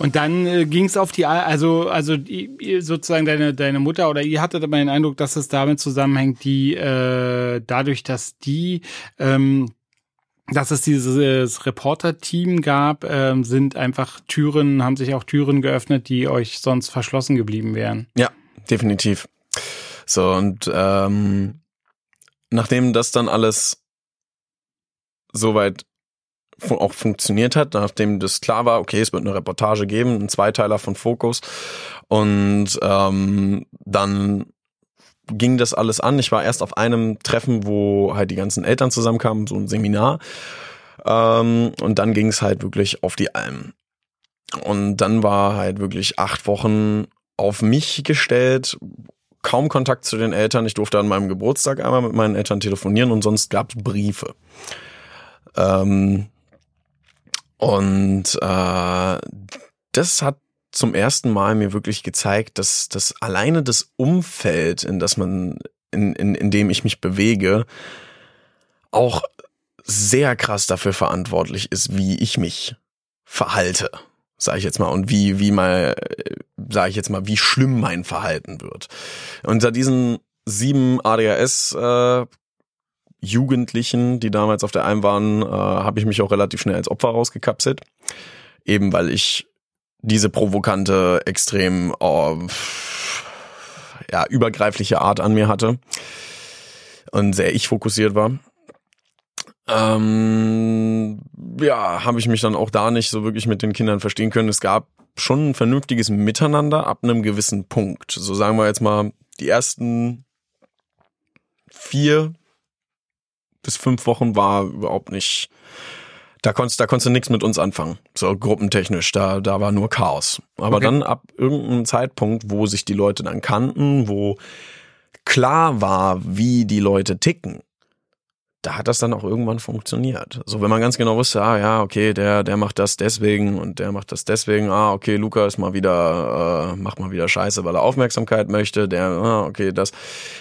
Und dann äh, ging es auf die, also also die, sozusagen deine deine Mutter oder ihr hattet aber den Eindruck, dass es damit zusammenhängt, die äh, dadurch, dass die ähm, dass es dieses Reporter-Team gab, ähm, sind einfach Türen, haben sich auch Türen geöffnet, die euch sonst verschlossen geblieben wären. Ja, definitiv. So, und ähm, nachdem das dann alles soweit auch funktioniert hat, nachdem das klar war, okay, es wird eine Reportage geben, ein Zweiteiler von Fokus und ähm, dann ging das alles an. Ich war erst auf einem Treffen, wo halt die ganzen Eltern zusammenkamen, so ein Seminar. Ähm, und dann ging es halt wirklich auf die Alm. Und dann war halt wirklich acht Wochen auf mich gestellt, kaum Kontakt zu den Eltern. Ich durfte an meinem Geburtstag einmal mit meinen Eltern telefonieren und sonst gab es Briefe. Ähm, und äh, das hat zum ersten Mal mir wirklich gezeigt, dass das alleine das Umfeld, in das man, in, in, in dem ich mich bewege, auch sehr krass dafür verantwortlich ist, wie ich mich verhalte, sage ich jetzt mal, und wie, wie mal, sage ich jetzt mal, wie schlimm mein Verhalten wird. Unter diesen sieben ADHS äh, Jugendlichen, die damals auf der Alm waren, äh, habe ich mich auch relativ schnell als Opfer rausgekapselt. Eben weil ich diese provokante, extrem oh, ja, übergreifliche Art an mir hatte und sehr ich fokussiert war. Ähm, ja, habe ich mich dann auch da nicht so wirklich mit den Kindern verstehen können. Es gab schon ein vernünftiges Miteinander ab einem gewissen Punkt. So sagen wir jetzt mal, die ersten vier bis fünf Wochen war überhaupt nicht da konntest, da konntest du nichts mit uns anfangen. So gruppentechnisch, da, da war nur Chaos. Aber okay. dann ab irgendeinem Zeitpunkt, wo sich die Leute dann kannten, wo klar war, wie die Leute ticken, da hat das dann auch irgendwann funktioniert. So, wenn man ganz genau wusste, ah ja, okay, der, der macht das deswegen und der macht das deswegen, ah, okay, Luca ist mal wieder, äh, macht mal wieder Scheiße, weil er Aufmerksamkeit möchte, der, ah, okay, das.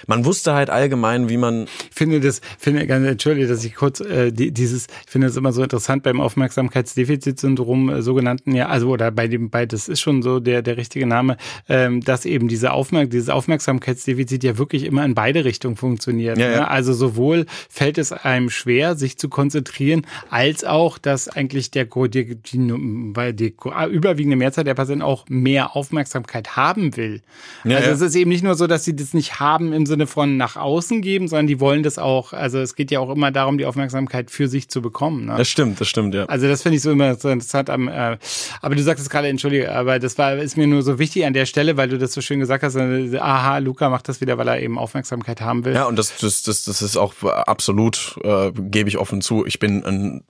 Man wusste halt allgemein, wie man. Ich finde das, finde, ganz entschuldige, dass ich kurz äh, die, dieses, ich finde das immer so interessant beim Aufmerksamkeitsdefizitsyndrom äh, sogenannten, ja, also oder bei dem, bei, das ist schon so der, der richtige Name, ähm, dass eben diese Aufmerk dieses Aufmerksamkeitsdefizit ja wirklich immer in beide Richtungen funktioniert. Ja, ne? ja. Also sowohl fällt es einem schwer, sich zu konzentrieren, als auch, dass eigentlich der die, die, weil die überwiegende Mehrzahl der Patienten auch mehr Aufmerksamkeit haben will. Ja, also ja. es ist eben nicht nur so, dass sie das nicht haben im Sinne von nach außen geben, sondern die wollen das auch. Also es geht ja auch immer darum, die Aufmerksamkeit für sich zu bekommen. Ne? Das stimmt, das stimmt, ja. Also das finde ich so immer so interessant am, äh, aber du sagst es gerade, entschuldige, aber das war, ist mir nur so wichtig an der Stelle, weil du das so schön gesagt hast, äh, aha, Luca macht das wieder, weil er eben Aufmerksamkeit haben will. Ja, und das, das, das, das ist auch absolut, äh, gebe ich offen zu. Ich bin ein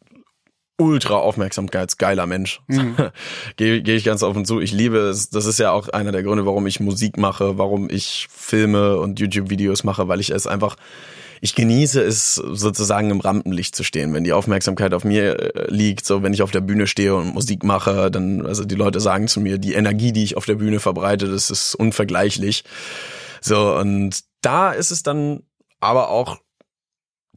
ultra aufmerksamkeitsgeiler Mensch. Mhm. Gehe geh ich ganz offen zu. Ich liebe es. Das ist ja auch einer der Gründe, warum ich Musik mache, warum ich Filme und YouTube-Videos mache, weil ich es einfach, ich genieße es sozusagen im Rampenlicht zu stehen, wenn die Aufmerksamkeit auf mir äh, liegt, so wenn ich auf der Bühne stehe und Musik mache, dann, also die Leute sagen zu mir, die Energie, die ich auf der Bühne verbreite, das ist unvergleichlich. So, und da ist es dann aber auch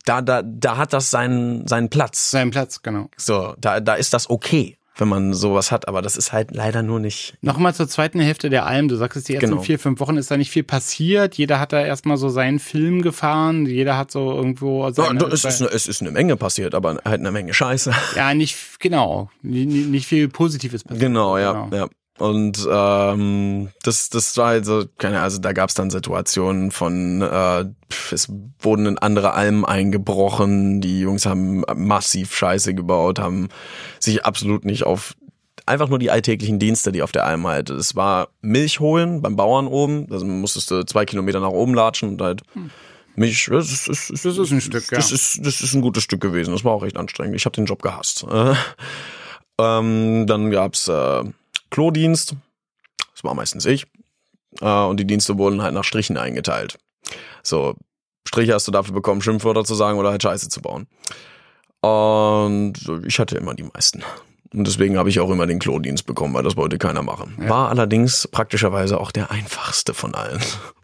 da, da, da hat das seinen, seinen Platz. Sein Platz, genau. So, da, da ist das okay, wenn man sowas hat, aber das ist halt leider nur nicht. Nochmal zur zweiten Hälfte der Alm. Du sagtest, die ersten Genau. vier, fünf Wochen ist da nicht viel passiert. Jeder hat da erstmal so seinen Film gefahren. Jeder hat so irgendwo Ja, seine, es, ist, es ist eine Menge passiert, aber halt eine Menge Scheiße. ja, nicht, genau. Nicht, nicht viel Positives passiert. Genau, ja, ja. Und ähm, das, das war halt so, keine Ahnung, also da gab es dann Situationen von, äh, es wurden in andere Almen eingebrochen, die Jungs haben massiv Scheiße gebaut, haben sich absolut nicht auf einfach nur die alltäglichen Dienste, die auf der Alm halt. Es war Milch holen beim Bauern oben, also musstest du zwei Kilometer nach oben latschen und halt Milch, das ist, ist, ist, Das ist ein Stück, ja. das ist, das ist ein gutes Stück gewesen. Das war auch echt anstrengend. Ich habe den Job gehasst. Äh, ähm, dann gab's äh, Klodienst. Das war meistens ich. Äh, und die Dienste wurden halt nach Strichen eingeteilt. So, Striche hast du dafür bekommen, Schimpfwörter zu sagen oder halt Scheiße zu bauen. Und ich hatte immer die meisten. Und deswegen habe ich auch immer den Klodienst bekommen, weil das wollte keiner machen. War allerdings praktischerweise auch der einfachste von allen.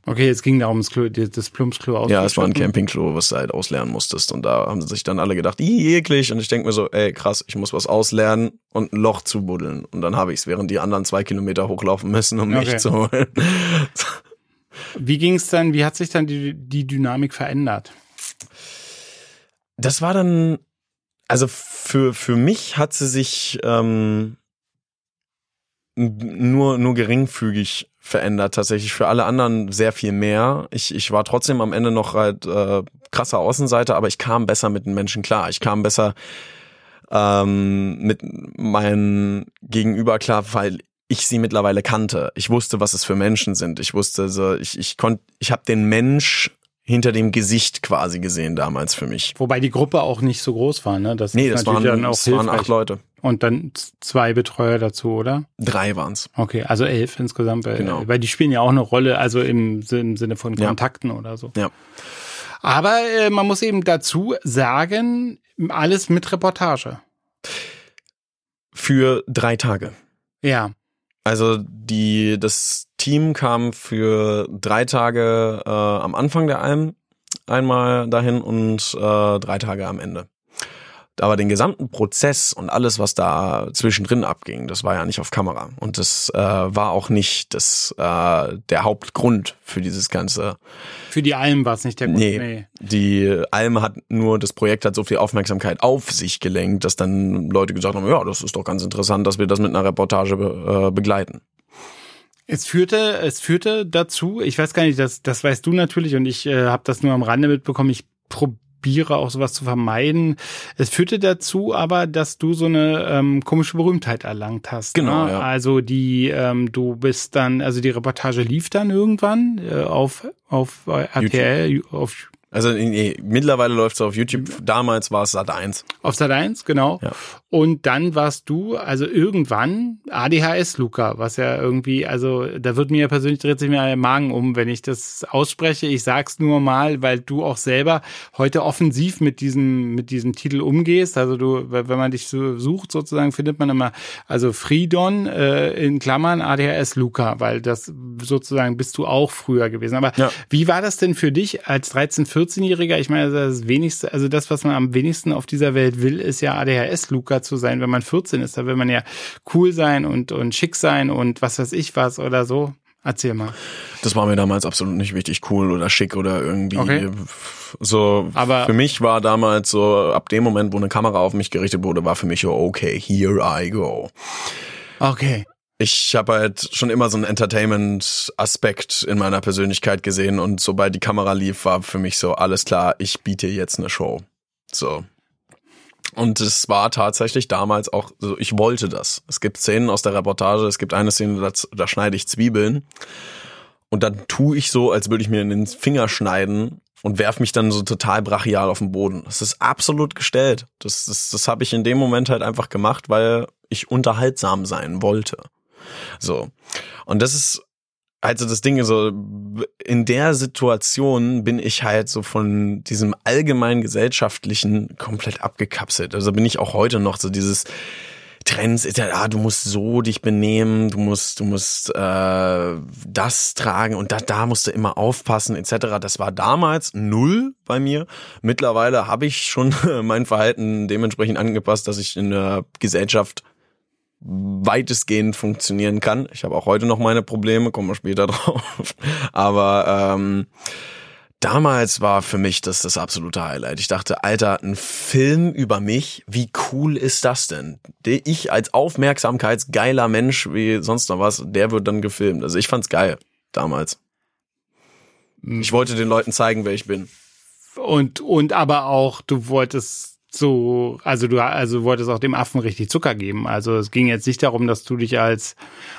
Okay, es ging darum, das, Klo, das Plumpsklo aus. Ja, es war ein Campingklo, was du halt auslernen musstest. Und da haben sich dann alle gedacht, "Ih, eklig. Und ich denke mir so, ey, krass, ich muss was auslernen und ein Loch zubuddeln. Und dann habe ich's, während die anderen zwei Kilometer hochlaufen müssen, um mich Okay. zu holen. Wie ging es dann, wie hat sich dann die, die Dynamik verändert? Das war dann, also für, für mich hat sie sich ähm, nur, nur geringfügig verändert, tatsächlich. Für alle anderen sehr viel mehr. Ich, ich war trotzdem am Ende noch halt äh, krasser Außenseiter, aber ich kam besser mit den Menschen klar. Ich kam besser ähm, mit meinen Gegenüber klar, weil ich sie mittlerweile kannte. Ich wusste, was es für Menschen sind. Ich wusste so, ich, ich konnte, ich habe den Mensch hinter dem Gesicht quasi gesehen damals für mich. Wobei die Gruppe auch nicht so groß war, ne? Das Nee, ist das waren, dann auch das waren acht Leute. Und dann zwei Betreuer dazu, oder? Drei waren's. Okay, also elf insgesamt. Weil, Genau. weil die spielen ja auch eine Rolle, also im, im Sinne von Ja. Kontakten oder so. Ja. Aber äh, man muss eben dazu sagen, alles mit Reportage. Für drei Tage. Ja. Also die, das Team kam für drei Tage äh, am Anfang der Alm einmal dahin und äh, drei Tage am Ende. Aber den gesamten Prozess und alles, was da zwischendrin abging, das war ja nicht auf Kamera. Und das äh, war auch nicht das, äh, der Hauptgrund für dieses ganze Für die Alm war es nicht der Grund. Nee, die Alm hat nur, das Projekt hat so viel Aufmerksamkeit auf sich gelenkt, dass dann Leute gesagt haben, ja, das ist doch ganz interessant, dass wir das mit einer Reportage be äh, begleiten. Es führte, es führte dazu, ich weiß gar nicht, das, das weißt du natürlich und ich äh, habe das nur am Rande mitbekommen, ich probiere auch sowas zu vermeiden. Es führte dazu aber, dass du so eine ähm, komische Berühmtheit erlangt hast. Genau, ne? ja. Also die, ähm, du bist dann, also die Reportage lief dann irgendwann äh, auf, auf äh, RTL, auf Also nee, mittlerweile läuft es auf YouTube. Damals war es Sat 1. Auf Sat 1, genau. Ja. Und dann warst du, also irgendwann ADHS Luca, was ja irgendwie, also da wird mir persönlich dreht sich mir der Magen um, wenn ich das ausspreche. Ich sag's nur mal, weil du auch selber heute offensiv mit diesem mit diesem Titel umgehst. Also du, wenn man dich so sucht sozusagen, findet man immer also Fridon äh, in Klammern ADHS Luca, weil das sozusagen bist du auch früher gewesen. Aber Ja. wie war das denn für dich als 13, 14-Jähriger? Ich meine, das wenigste, also das, was man am wenigsten auf dieser Welt will, ist ja ADHS-Luca zu sein, wenn man 14 ist. Da will man ja cool sein und, und schick sein und was weiß ich was oder so. Erzähl mal. Das war mir damals absolut nicht wichtig, cool oder schick oder irgendwie Okay. so. Aber- für mich war damals so, ab dem Moment, wo eine Kamera auf mich gerichtet wurde, war für mich so, okay, here I go. Okay. Ich habe halt schon immer so einen Entertainment-Aspekt in meiner Persönlichkeit gesehen und sobald die Kamera lief, war für mich so, alles klar, ich biete jetzt eine Show. So. Und es war tatsächlich damals auch, so, ich wollte das. Es gibt Szenen aus der Reportage, es gibt eine Szene, da, da schneide ich Zwiebeln und dann tue ich so, als würde ich mir in den Finger schneiden und werf mich dann so total brachial auf den Boden. Das ist absolut gestellt. Das, das, das habe ich in dem Moment halt einfach gemacht, weil ich unterhaltsam sein wollte. So. Und das ist also das Ding so, in der Situation bin ich halt so von diesem allgemein gesellschaftlichen komplett abgekapselt. Also bin ich auch heute noch so dieses Trends, ah, du musst so dich benehmen, du musst, du musst äh, das tragen und da, da musst du immer aufpassen, etc. Das war damals null bei mir. Mittlerweile habe ich schon mein Verhalten dementsprechend angepasst, dass ich in der Gesellschaft weitestgehend funktionieren kann. Ich habe auch heute noch meine Probleme, kommen wir später drauf. Aber ähm, damals war für mich das das absolute Highlight. Ich dachte, Alter, ein Film über mich, wie cool ist das denn? Ich als aufmerksamkeitsgeiler Mensch wie sonst noch was, der wird dann gefilmt. Also ich fand's geil damals. Ich wollte den Leuten zeigen, wer ich bin. Und, und aber auch, du wolltest so, also du also wolltest auch dem Affen richtig Zucker geben. Also es ging jetzt nicht darum, dass du dich als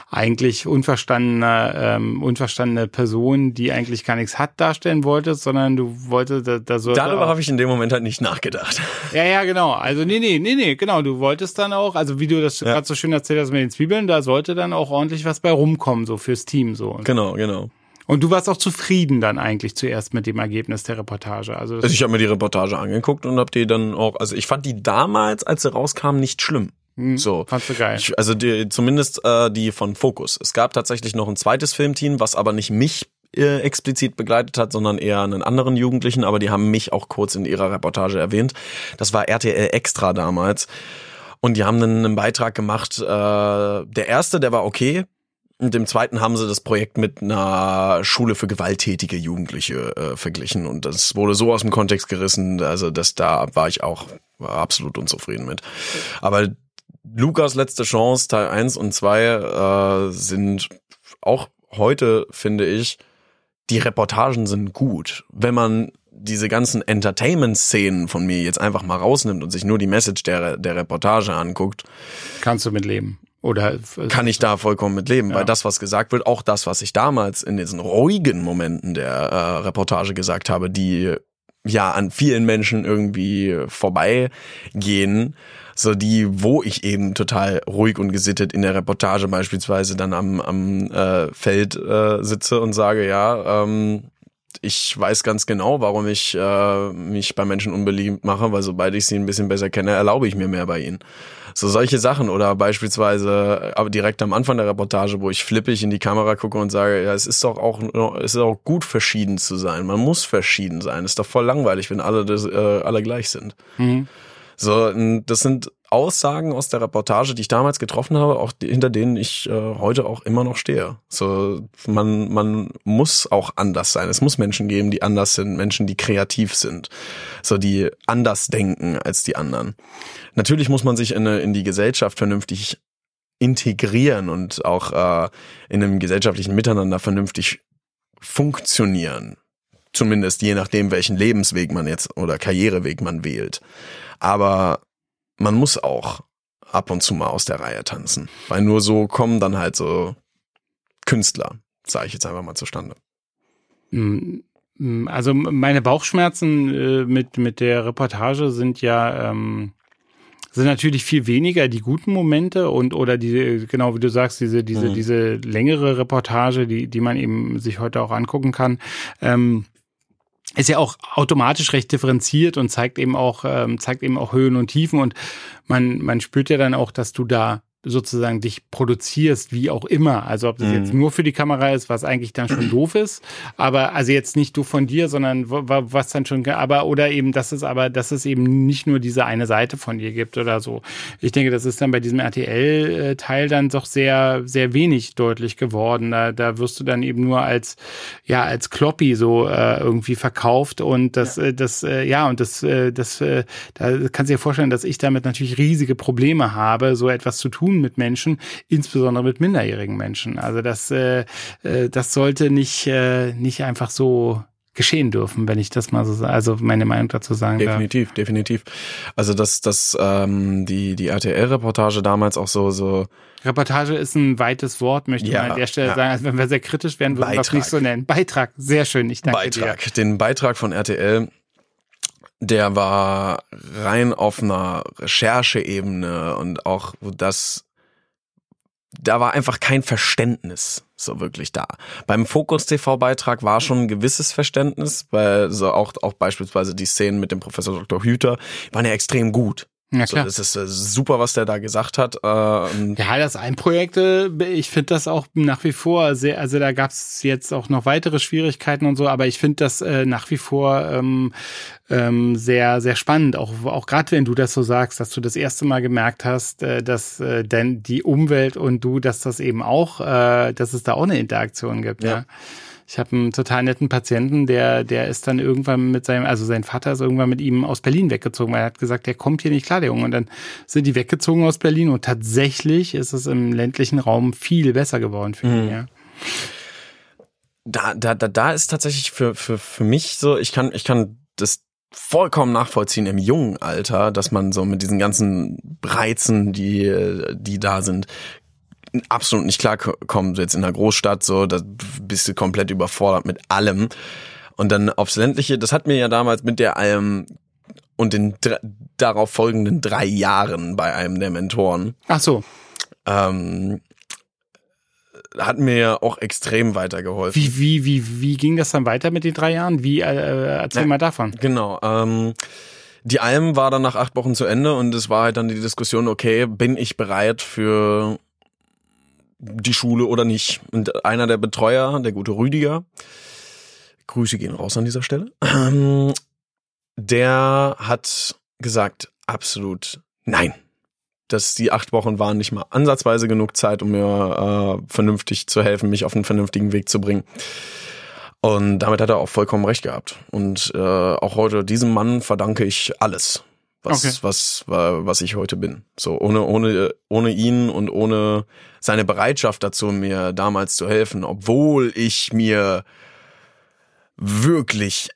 eigentlich unverstandene, ähm, unverstandene Person, die eigentlich gar nichts hat, darstellen wolltest, sondern du wolltest, da, da sollte Darüber habe ich in dem Moment halt nicht nachgedacht. Ja, ja, genau. Also nee, nee, nee, nee, genau. Du wolltest dann auch, also wie du das gerade so schön erzählt hast mit den Zwiebeln, da sollte dann auch ordentlich was bei rumkommen, so fürs Team so. Genau, genau. Und du warst auch zufrieden dann eigentlich zuerst mit dem Ergebnis der Reportage. Also Also ich habe mir die Reportage angeguckt und habe die dann auch, also ich fand die damals, als sie rauskam, nicht schlimm. So. fandst du geil. Ich, also die, zumindest äh, die von Focus. Es gab tatsächlich noch ein zweites Filmteam, was aber nicht mich äh, explizit begleitet hat, sondern eher einen anderen Jugendlichen, aber die haben mich auch kurz in ihrer Reportage erwähnt. Das war RTL Extra damals. Und die haben einen, einen Beitrag gemacht. Äh, der erste, der war okay. Und im zweiten haben sie das Projekt mit einer Schule für gewalttätige Jugendliche äh, verglichen. Und das wurde so aus dem Kontext gerissen, also das da war ich auch absolut unzufrieden mit. Aber Lukas letzte Chance, Teil 1 und 2 äh, sind auch heute, finde ich, die Reportagen sind gut. Wenn man diese ganzen Entertainment-Szenen von mir jetzt einfach mal rausnimmt und sich nur die Message der, der Reportage anguckt, Kannst du mitleben. Oder kann ich da vollkommen mit leben, weil das, was gesagt wird, auch das, was ich damals in diesen ruhigen Momenten der äh, Reportage gesagt habe, die ja an vielen Menschen irgendwie vorbeigehen, so die, wo ich eben total ruhig und gesittet in der Reportage beispielsweise dann am, am äh, Feld äh, sitze und sage, ja, ähm, ich weiß ganz genau, warum ich äh, mich bei Menschen unbeliebt mache, weil sobald ich sie ein bisschen besser kenne, erlaube ich mir mehr bei ihnen. So solche Sachen oder beispielsweise aber direkt am Anfang der Reportage, wo ich flippig in die Kamera gucke und sage, ja, es ist doch auch es ist auch gut verschieden zu sein. Man muss verschieden sein. Es ist doch voll langweilig, wenn alle das, äh, alle gleich sind. So, und das sind Aussagen aus der Reportage, die ich damals getroffen habe, auch die, hinter denen ich äh, heute auch immer noch stehe. So, man, man muss auch anders sein. Es muss Menschen geben, die anders sind, Menschen, die kreativ sind, so die anders denken als die anderen. Natürlich muss man sich in, in die Gesellschaft vernünftig integrieren und auch äh, in einem gesellschaftlichen Miteinander vernünftig funktionieren. Zumindest je nachdem, welchen Lebensweg man jetzt oder Karriereweg man wählt. Aber man muss auch ab und zu mal aus der Reihe tanzen. Weil nur so kommen dann halt so Künstler, sage ich jetzt einfach mal zustande. Hm, Also meine Bauchschmerzen äh, mit, mit der Reportage sind ja ähm, sind natürlich viel weniger die guten Momente und oder die, genau wie du sagst, diese, diese, mhm. diese längere Reportage, die, die man eben sich heute auch angucken kann. Ähm, ist ja auch automatisch recht differenziert und zeigt eben auch ähm, zeigt eben auch Höhen und Tiefen. Und man man spürt ja dann auch, dass du da sozusagen dich produzierst, wie auch immer. Also ob das mhm. jetzt nur für die Kamera ist, was eigentlich dann schon doof ist, aber also jetzt nicht du von dir, sondern was dann schon, aber oder eben, dass es aber, dass es eben nicht nur diese eine Seite von dir gibt oder so. Ich denke, das ist dann bei diesem RTL-Teil dann doch sehr, sehr wenig deutlich geworden. Da, da wirst du dann eben nur als, ja, als Kloppy so äh, irgendwie verkauft und das, ja. Äh, das, äh, ja, und das, äh, das, äh, da kannst du dir vorstellen, dass ich damit natürlich riesige Probleme habe, so etwas zu tun tun mit Menschen, insbesondere mit minderjährigen Menschen. Also das, äh, äh, das sollte nicht, äh, nicht einfach so geschehen dürfen, wenn ich das mal so, also meine Meinung dazu sagen definitiv, darf. Definitiv, Also dass das ähm, die die RTL-Reportage damals auch so so Reportage ist ein weites Wort, möchte ja, man an der Stelle ja. sagen. Also wenn wir sehr kritisch wären, würden wir es nicht so nennen. Beitrag, sehr schön, ich danke Beitrag. dir. Den Beitrag von RTL der war rein auf einer Rechercheebene und auch wo das da war einfach kein Verständnis so wirklich da. Beim Fokus TV Beitrag war schon ein gewisses Verständnis, weil so auch auch beispielsweise die Szenen mit dem Professor Dr. Hüter waren ja extrem gut. Ja, klar. So, das ist äh, super, was der da gesagt hat. Ähm ja, das Einprojekte, ich finde das auch nach wie vor sehr, also da gab es jetzt auch noch weitere Schwierigkeiten und so, aber ich finde das äh, nach wie vor ähm, ähm, sehr, sehr spannend. Auch, auch gerade wenn du das so sagst, dass du das erste Mal gemerkt hast, äh, dass äh, denn die Umwelt und du, dass das eben auch, äh, dass es da auch eine Interaktion gibt. ja. ja. Ich habe einen total netten Patienten, der, der ist dann irgendwann mit seinem, also sein Vater ist irgendwann mit ihm aus Berlin weggezogen, weil er hat gesagt, der kommt hier nicht klar, der Junge. Und dann sind die weggezogen aus Berlin und tatsächlich ist es im ländlichen Raum viel besser geworden für ihn, mhm. ja. Da, da, da, da ist tatsächlich für, für, für mich so, ich kann, ich kann das vollkommen nachvollziehen im jungen Alter, dass man so mit diesen ganzen Reizen, die, die da sind, absolut nicht klarkommen, jetzt in der Großstadt, so, da bist du komplett überfordert mit allem. Und dann aufs ländliche, das hat mir ja damals mit der Alm und den darauf folgenden drei Jahren bei einem der Mentoren. Ach so. Ähm, hat mir auch extrem weitergeholfen. Wie, wie, wie, wie ging das dann weiter mit den drei Jahren? Wie, äh, erzähl ja, mal davon. Genau. Ähm, die Alm war dann nach acht Wochen zu Ende und es war halt dann die Diskussion, okay, bin ich bereit für die Schule oder nicht. Und einer der Betreuer, der gute Rüdiger, Grüße gehen raus an dieser Stelle, ähm, der hat gesagt, absolut nein. Dass die acht Wochen waren nicht mal ansatzweise genug Zeit, um mir äh, vernünftig zu helfen, mich auf einen vernünftigen Weg zu bringen. Und damit hat er auch vollkommen recht gehabt. Und äh, auch heute diesem Mann verdanke ich alles was, okay. was, was ich heute bin. So, ohne, ohne, ohne ihn und ohne seine Bereitschaft dazu, mir damals zu helfen, obwohl ich mir wirklich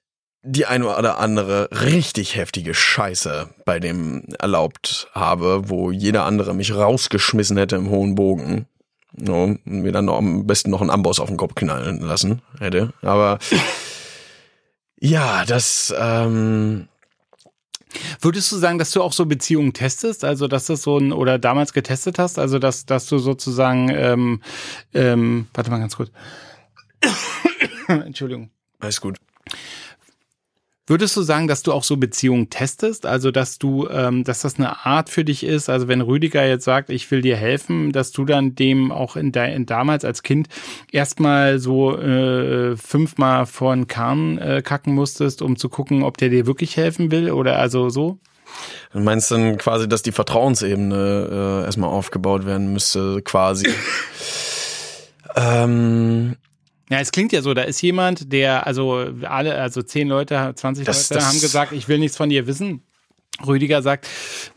die eine oder andere richtig heftige Scheiße bei dem erlaubt habe, wo jeder andere mich rausgeschmissen hätte im hohen Bogen. No, und mir dann noch, am besten noch einen Amboss auf den Kopf knallen lassen hätte. Aber ja, das, ähm, Würdest du sagen, dass du auch so Beziehungen testest, also dass das so ein oder damals getestet hast, also dass dass du sozusagen ähm, ähm, warte mal ganz kurz. Entschuldigung. Alles gut. Würdest du sagen, dass du auch so Beziehungen testest? Also, dass du, ähm, dass das eine Art für dich ist? Also, wenn Rüdiger jetzt sagt, ich will dir helfen, dass du dann dem auch in, de in damals als Kind erstmal so äh, fünfmal vor den Kahn äh, kacken musstest, um zu gucken, ob der dir wirklich helfen will oder also so? Du meinst dann quasi, dass die Vertrauensebene äh, erstmal aufgebaut werden müsste, quasi. ähm, ja, es klingt ja so, da ist jemand, der, also alle, also zehn Leute, 20 das, Leute das haben gesagt, ich will nichts von dir wissen. Rüdiger sagt,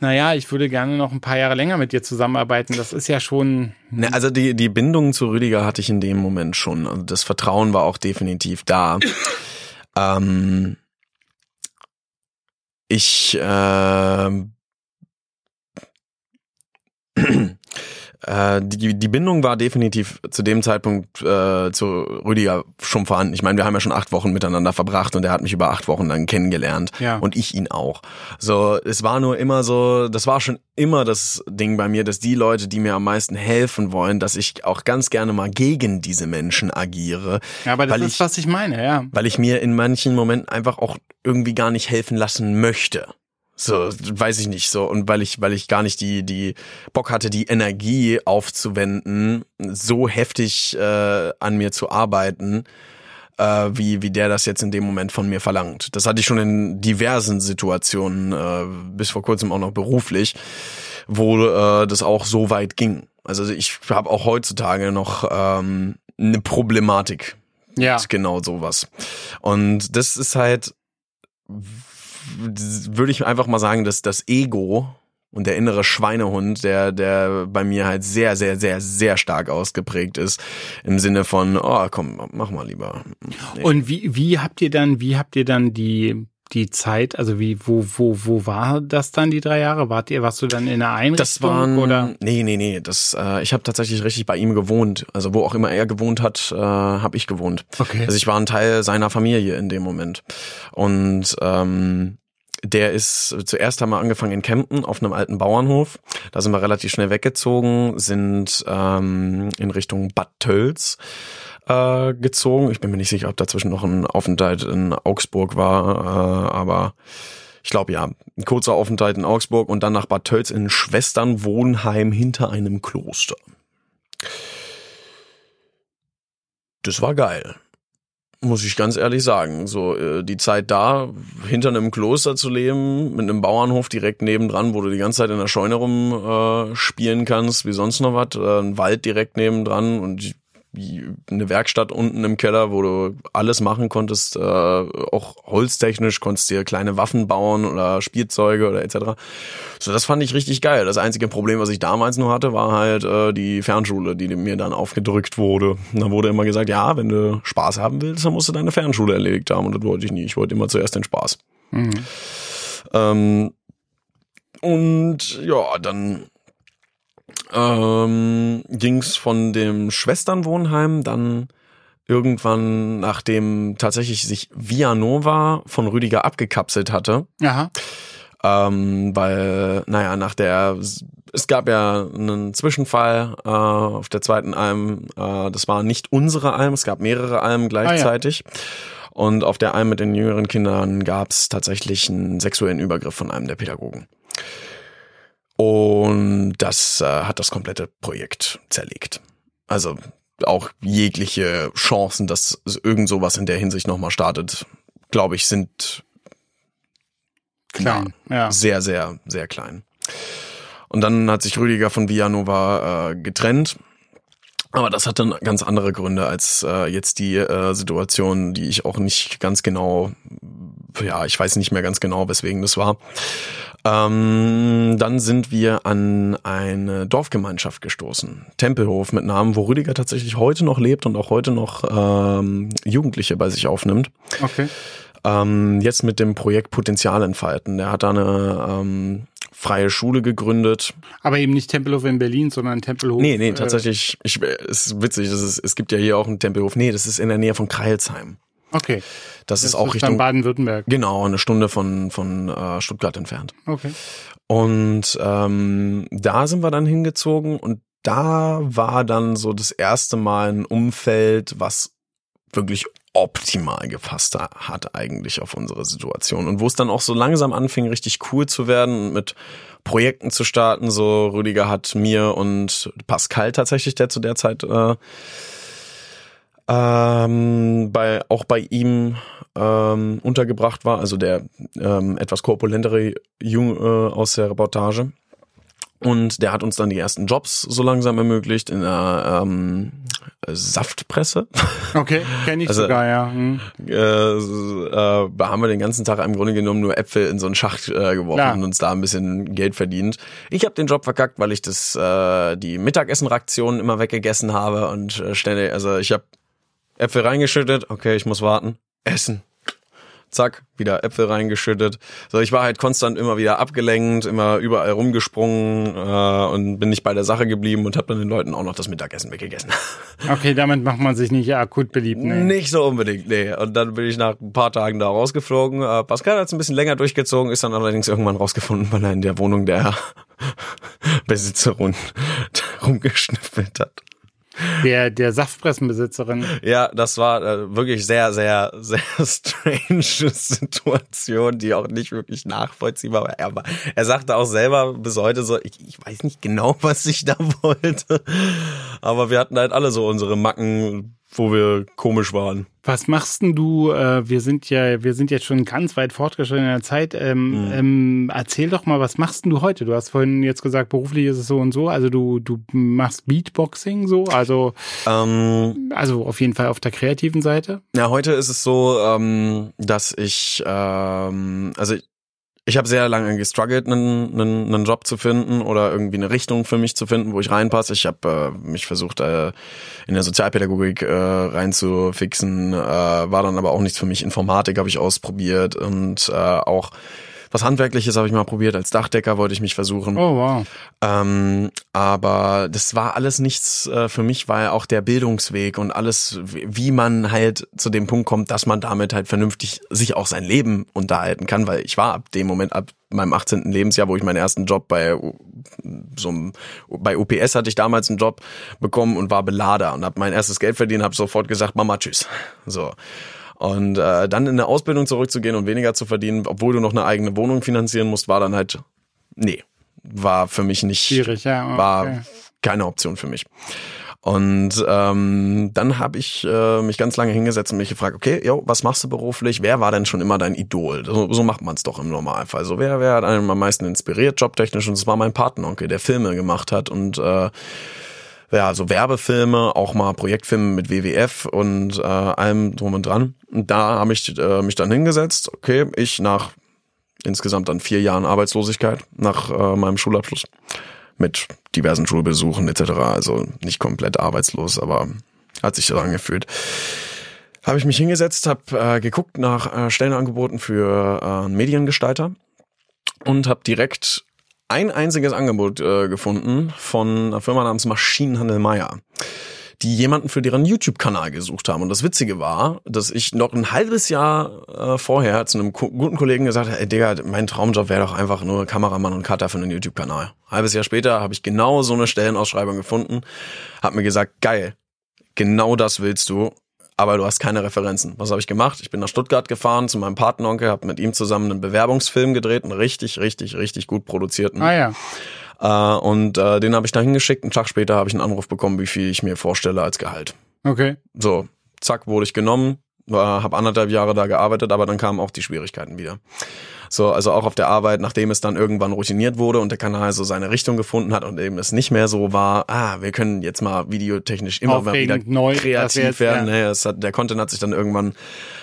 naja, ich würde gerne noch ein paar Jahre länger mit dir zusammenarbeiten. Das ist ja schon. Ne, also die, die Bindung zu Rüdiger hatte ich in dem Moment schon. Also das Vertrauen war auch definitiv da. ähm, ich äh, Äh, die, die Bindung war definitiv zu dem Zeitpunkt äh, zu Rüdiger schon vorhanden. Ich meine, wir haben ja schon acht Wochen miteinander verbracht und er hat mich über acht Wochen lang kennengelernt Ja. und ich ihn auch. So, es war nur immer so, das war schon immer das Ding bei mir, dass die Leute, die mir am meisten helfen wollen, dass ich auch ganz gerne mal gegen diese Menschen agiere. Ja, aber das ist, ich, was ich meine, ja. weil ich mir in manchen Momenten einfach auch irgendwie gar nicht helfen lassen möchte. So, weiß ich nicht so. Und weil ich, weil ich gar nicht die, die Bock hatte, die Energie aufzuwenden, so heftig äh, an mir zu arbeiten, äh, wie, wie der das jetzt in dem Moment von mir verlangt. Das hatte ich schon in diversen Situationen, äh, bis vor kurzem auch noch beruflich, wo äh, das auch so weit ging. Also ich habe auch heutzutage noch ähm, eine Problematik Ja. mit genau sowas. Und das ist halt, würde ich einfach mal sagen, dass das Ego und der innere Schweinehund, der, der bei mir halt sehr, sehr, sehr, sehr stark ausgeprägt ist, im Sinne von, oh, komm, mach mal lieber. Nee. Und wie, wie habt ihr dann, wie habt ihr dann die, die Zeit, also wie, wo, wo, wo war das dann die drei Jahre? Wart ihr, warst du dann in einer Einrichtung Das waren, oder? nee, nee, nee, das, äh, ich habe tatsächlich richtig bei ihm gewohnt. Also wo auch immer er gewohnt hat, äh, habe ich gewohnt. Okay. Also ich war ein Teil seiner Familie in dem Moment. Und ähm, der ist zuerst haben wir angefangen in Kempten auf einem alten Bauernhof. Da sind wir relativ schnell weggezogen, sind ähm, in Richtung Bad Tölz äh, gezogen. Ich bin mir nicht sicher, ob dazwischen noch ein Aufenthalt in Augsburg war, äh, aber ich glaube ja, ein kurzer Aufenthalt in Augsburg und dann nach Bad Tölz in Schwesternwohnheim hinter einem Kloster. Das war geil. Muss ich ganz ehrlich sagen. So, äh, die Zeit da, hinter einem Kloster zu leben, mit einem Bauernhof direkt nebendran, wo du die ganze Zeit in der Scheune rum äh, spielen kannst, wie sonst noch was, äh, ein Wald direkt nebendran und die- eine Werkstatt unten im Keller, wo du alles machen konntest, äh, auch holztechnisch, konntest dir kleine Waffen bauen oder Spielzeuge oder etc. So, das fand ich richtig geil. Das einzige Problem, was ich damals nur hatte, war halt äh, die Fernschule, die mir dann aufgedrückt wurde. Und dann wurde immer gesagt, ja, wenn du Spaß haben willst, dann musst du deine Fernschule erledigt haben. Und das wollte ich nie. Ich wollte immer zuerst den Spaß. Mhm. Ähm, und ja, dann ähm, ging es von dem Schwesternwohnheim dann irgendwann, nachdem tatsächlich sich Via Nova von Rüdiger abgekapselt hatte, Aha. ähm, weil, naja, nach der, es gab ja einen Zwischenfall äh, auf der zweiten Alm, äh, das war nicht unsere Alm, es gab mehrere Almen gleichzeitig. Und auf der Alm mit den jüngeren Kindern gab es tatsächlich einen sexuellen Übergriff von einem der Pädagogen. Und das äh, hat das komplette Projekt zerlegt. Also auch jegliche Chancen, dass irgend sowas in der Hinsicht nochmal startet, glaube ich, sind Klein. Ja. sehr, sehr, sehr klein. Und dann hat sich Rüdiger von Villanova äh, getrennt. Aber das hatte ganz andere Gründe als äh, jetzt die äh, Situation, die ich auch nicht ganz genau, ja, ich weiß nicht mehr ganz genau, weswegen das war. Ähm, dann sind wir an eine Dorfgemeinschaft gestoßen, Tempelhof mit Namen, wo Rüdiger tatsächlich heute noch lebt und auch heute noch ähm, Jugendliche bei sich aufnimmt. Okay. Ähm, jetzt mit dem Projekt Potenzial entfalten. Der hat da eine ähm, freie Schule gegründet. Aber eben nicht Tempelhof in Berlin, sondern Tempelhof. Nee, nee, äh, tatsächlich, ich, es ist witzig, das ist, es gibt ja hier auch einen Tempelhof. Nee, das ist in der Nähe von Kreilsheim. Okay. Das, ist Das auch dann Richtung, Baden-Württemberg. genau, eine Stunde von, von äh, Stuttgart entfernt. Okay. Und ähm, da sind wir dann hingezogen und da war dann so das erste Mal ein Umfeld, was wirklich optimal gepasst hat eigentlich auf unsere Situation und wo es dann auch so langsam anfing, richtig cool zu werden und mit Projekten zu starten. So Rüdiger hat mir und Pascal tatsächlich, der zu der Zeit äh, ähm, bei auch bei ihm ähm, untergebracht war, also der ähm, etwas korpulentere Jung äh, aus der Reportage. Und der hat uns dann die ersten Jobs so langsam ermöglicht in der ähm, Saftpresse. Okay, kenne ich Also- sogar, ja. Hm. äh, äh, da haben wir den ganzen Tag im Grunde genommen nur Äpfel in so einen Schacht äh, geworfen Ja. und uns da ein bisschen Geld verdient. Ich habe den Job verkackt, weil ich das äh, die Mittagessenraktionen immer weggegessen habe und äh, ständig, also ich habe Äpfel reingeschüttet, okay, ich muss warten, essen. zack, wieder Äpfel reingeschüttet. So, ich war halt konstant immer wieder abgelenkt, immer überall rumgesprungen äh, und bin nicht bei der Sache geblieben und habe dann den Leuten auch noch das Mittagessen weggegessen. Okay, damit macht man sich nicht akut beliebt. Nee. Nicht so unbedingt, nee. Und dann bin ich nach ein paar Tagen da rausgeflogen. Äh, Pascal hat es ein bisschen länger durchgezogen, ist dann allerdings irgendwann rausgefunden, weil er in der Wohnung der Besitzerin rumgeschnüffelt hat. Der, der Saftpressenbesitzerin. Ja, das war äh, wirklich sehr, sehr, sehr strange Situation, die auch nicht wirklich nachvollziehbar war. Er, er sagte auch selber bis heute so, ich, ich weiß nicht genau, was ich da wollte. Aber wir hatten halt alle so unsere Macken, wo wir komisch waren. Was machst denn du? Äh, wir sind ja, wir sind jetzt schon ganz weit fortgeschritten in der Zeit. Ähm, Mhm. ähm, erzähl doch mal, was machst denn du heute? Du hast vorhin jetzt gesagt, beruflich ist es so und so. Also du, du machst Beatboxing so, also, Ähm, also auf jeden Fall auf der kreativen Seite. Ja, heute ist es so, ähm, dass ich, ähm, also ich, habe sehr lange gestruggelt, einen, einen, einen Job zu finden oder irgendwie eine Richtung für mich zu finden, wo ich reinpasse. Ich habe äh, mich versucht, äh, in der Sozialpädagogik äh, reinzufixen, äh, war dann aber auch nichts für mich. Informatik habe ich ausprobiert und äh, auch was Handwerkliches habe ich mal probiert. Als Dachdecker wollte ich mich versuchen. Oh wow. Ähm, aber das war alles nichts äh, für mich, weil auch der Bildungsweg und alles, wie man halt zu dem Punkt kommt, dass man damit halt vernünftig sich auch sein Leben unterhalten kann, weil ich war ab dem Moment, ab meinem 18. Lebensjahr, wo ich meinen ersten Job bei so einem, bei UPS hatte ich damals einen Job bekommen und war Belader und habe mein erstes Geld verdient, habe sofort gesagt, Mama, tschüss. So. Und äh, dann in eine Ausbildung zurückzugehen und weniger zu verdienen, obwohl du noch eine eigene Wohnung finanzieren musst, war dann halt, nee, war für mich nicht, Schwierig, ja. Okay. war keine Option für mich. Und ähm, dann habe ich äh, mich ganz lange hingesetzt und mich gefragt, okay, yo, was machst du beruflich? Wer war denn schon immer dein Idol? So, so macht man es doch im Normalfall. So, wer, wer hat einen am meisten inspiriert, jobtechnisch? Und das war mein Patenonkel, der Filme gemacht hat und äh, ja, so Werbefilme, auch mal Projektfilme mit WWF und äh, allem drum und dran. Und da habe ich äh, mich dann hingesetzt, okay, ich nach insgesamt dann vier Jahren Arbeitslosigkeit nach äh, meinem Schulabschluss mit diversen Schulbesuchen etc. Also nicht komplett arbeitslos, aber hat sich so angefühlt. Habe ich mich hingesetzt, habe äh, geguckt nach äh, Stellenangeboten für äh, Mediengestalter und habe direkt ein einziges Angebot äh, gefunden von einer Firma namens Maschinenhandel Meier, die jemanden für deren YouTube-Kanal gesucht haben. Und das Witzige war, dass ich noch ein halbes Jahr äh, vorher zu einem ko guten Kollegen gesagt habe, ey Digga, mein Traumjob wäre doch einfach nur Kameramann und Cutter für einen YouTube-Kanal. Halbes Jahr später habe ich genau so eine Stellenausschreibung gefunden, habe mir gesagt, geil, genau das willst du, aber du hast keine Referenzen. Was habe ich gemacht? Ich bin nach Stuttgart gefahren zu meinem Patenonkel, habe mit ihm zusammen einen Bewerbungsfilm gedreht, einen richtig, richtig, richtig gut produzierten. Ah ja. Äh, und äh, den habe ich da hingeschickt. Einen Tag später habe ich einen Anruf bekommen, wie viel ich mir vorstelle als Gehalt. Okay. So, zack, wurde ich genommen, war, habe anderthalb Jahre da gearbeitet, aber dann kamen auch die Schwierigkeiten wieder. So, also auch auf der Arbeit, nachdem es dann irgendwann routiniert wurde und der Kanal so seine Richtung gefunden hat und eben es nicht mehr so war, ah, wir können jetzt mal videotechnisch immer wieder neu, kreativ jetzt, werden. ja. Es hat, der Content hat sich dann irgendwann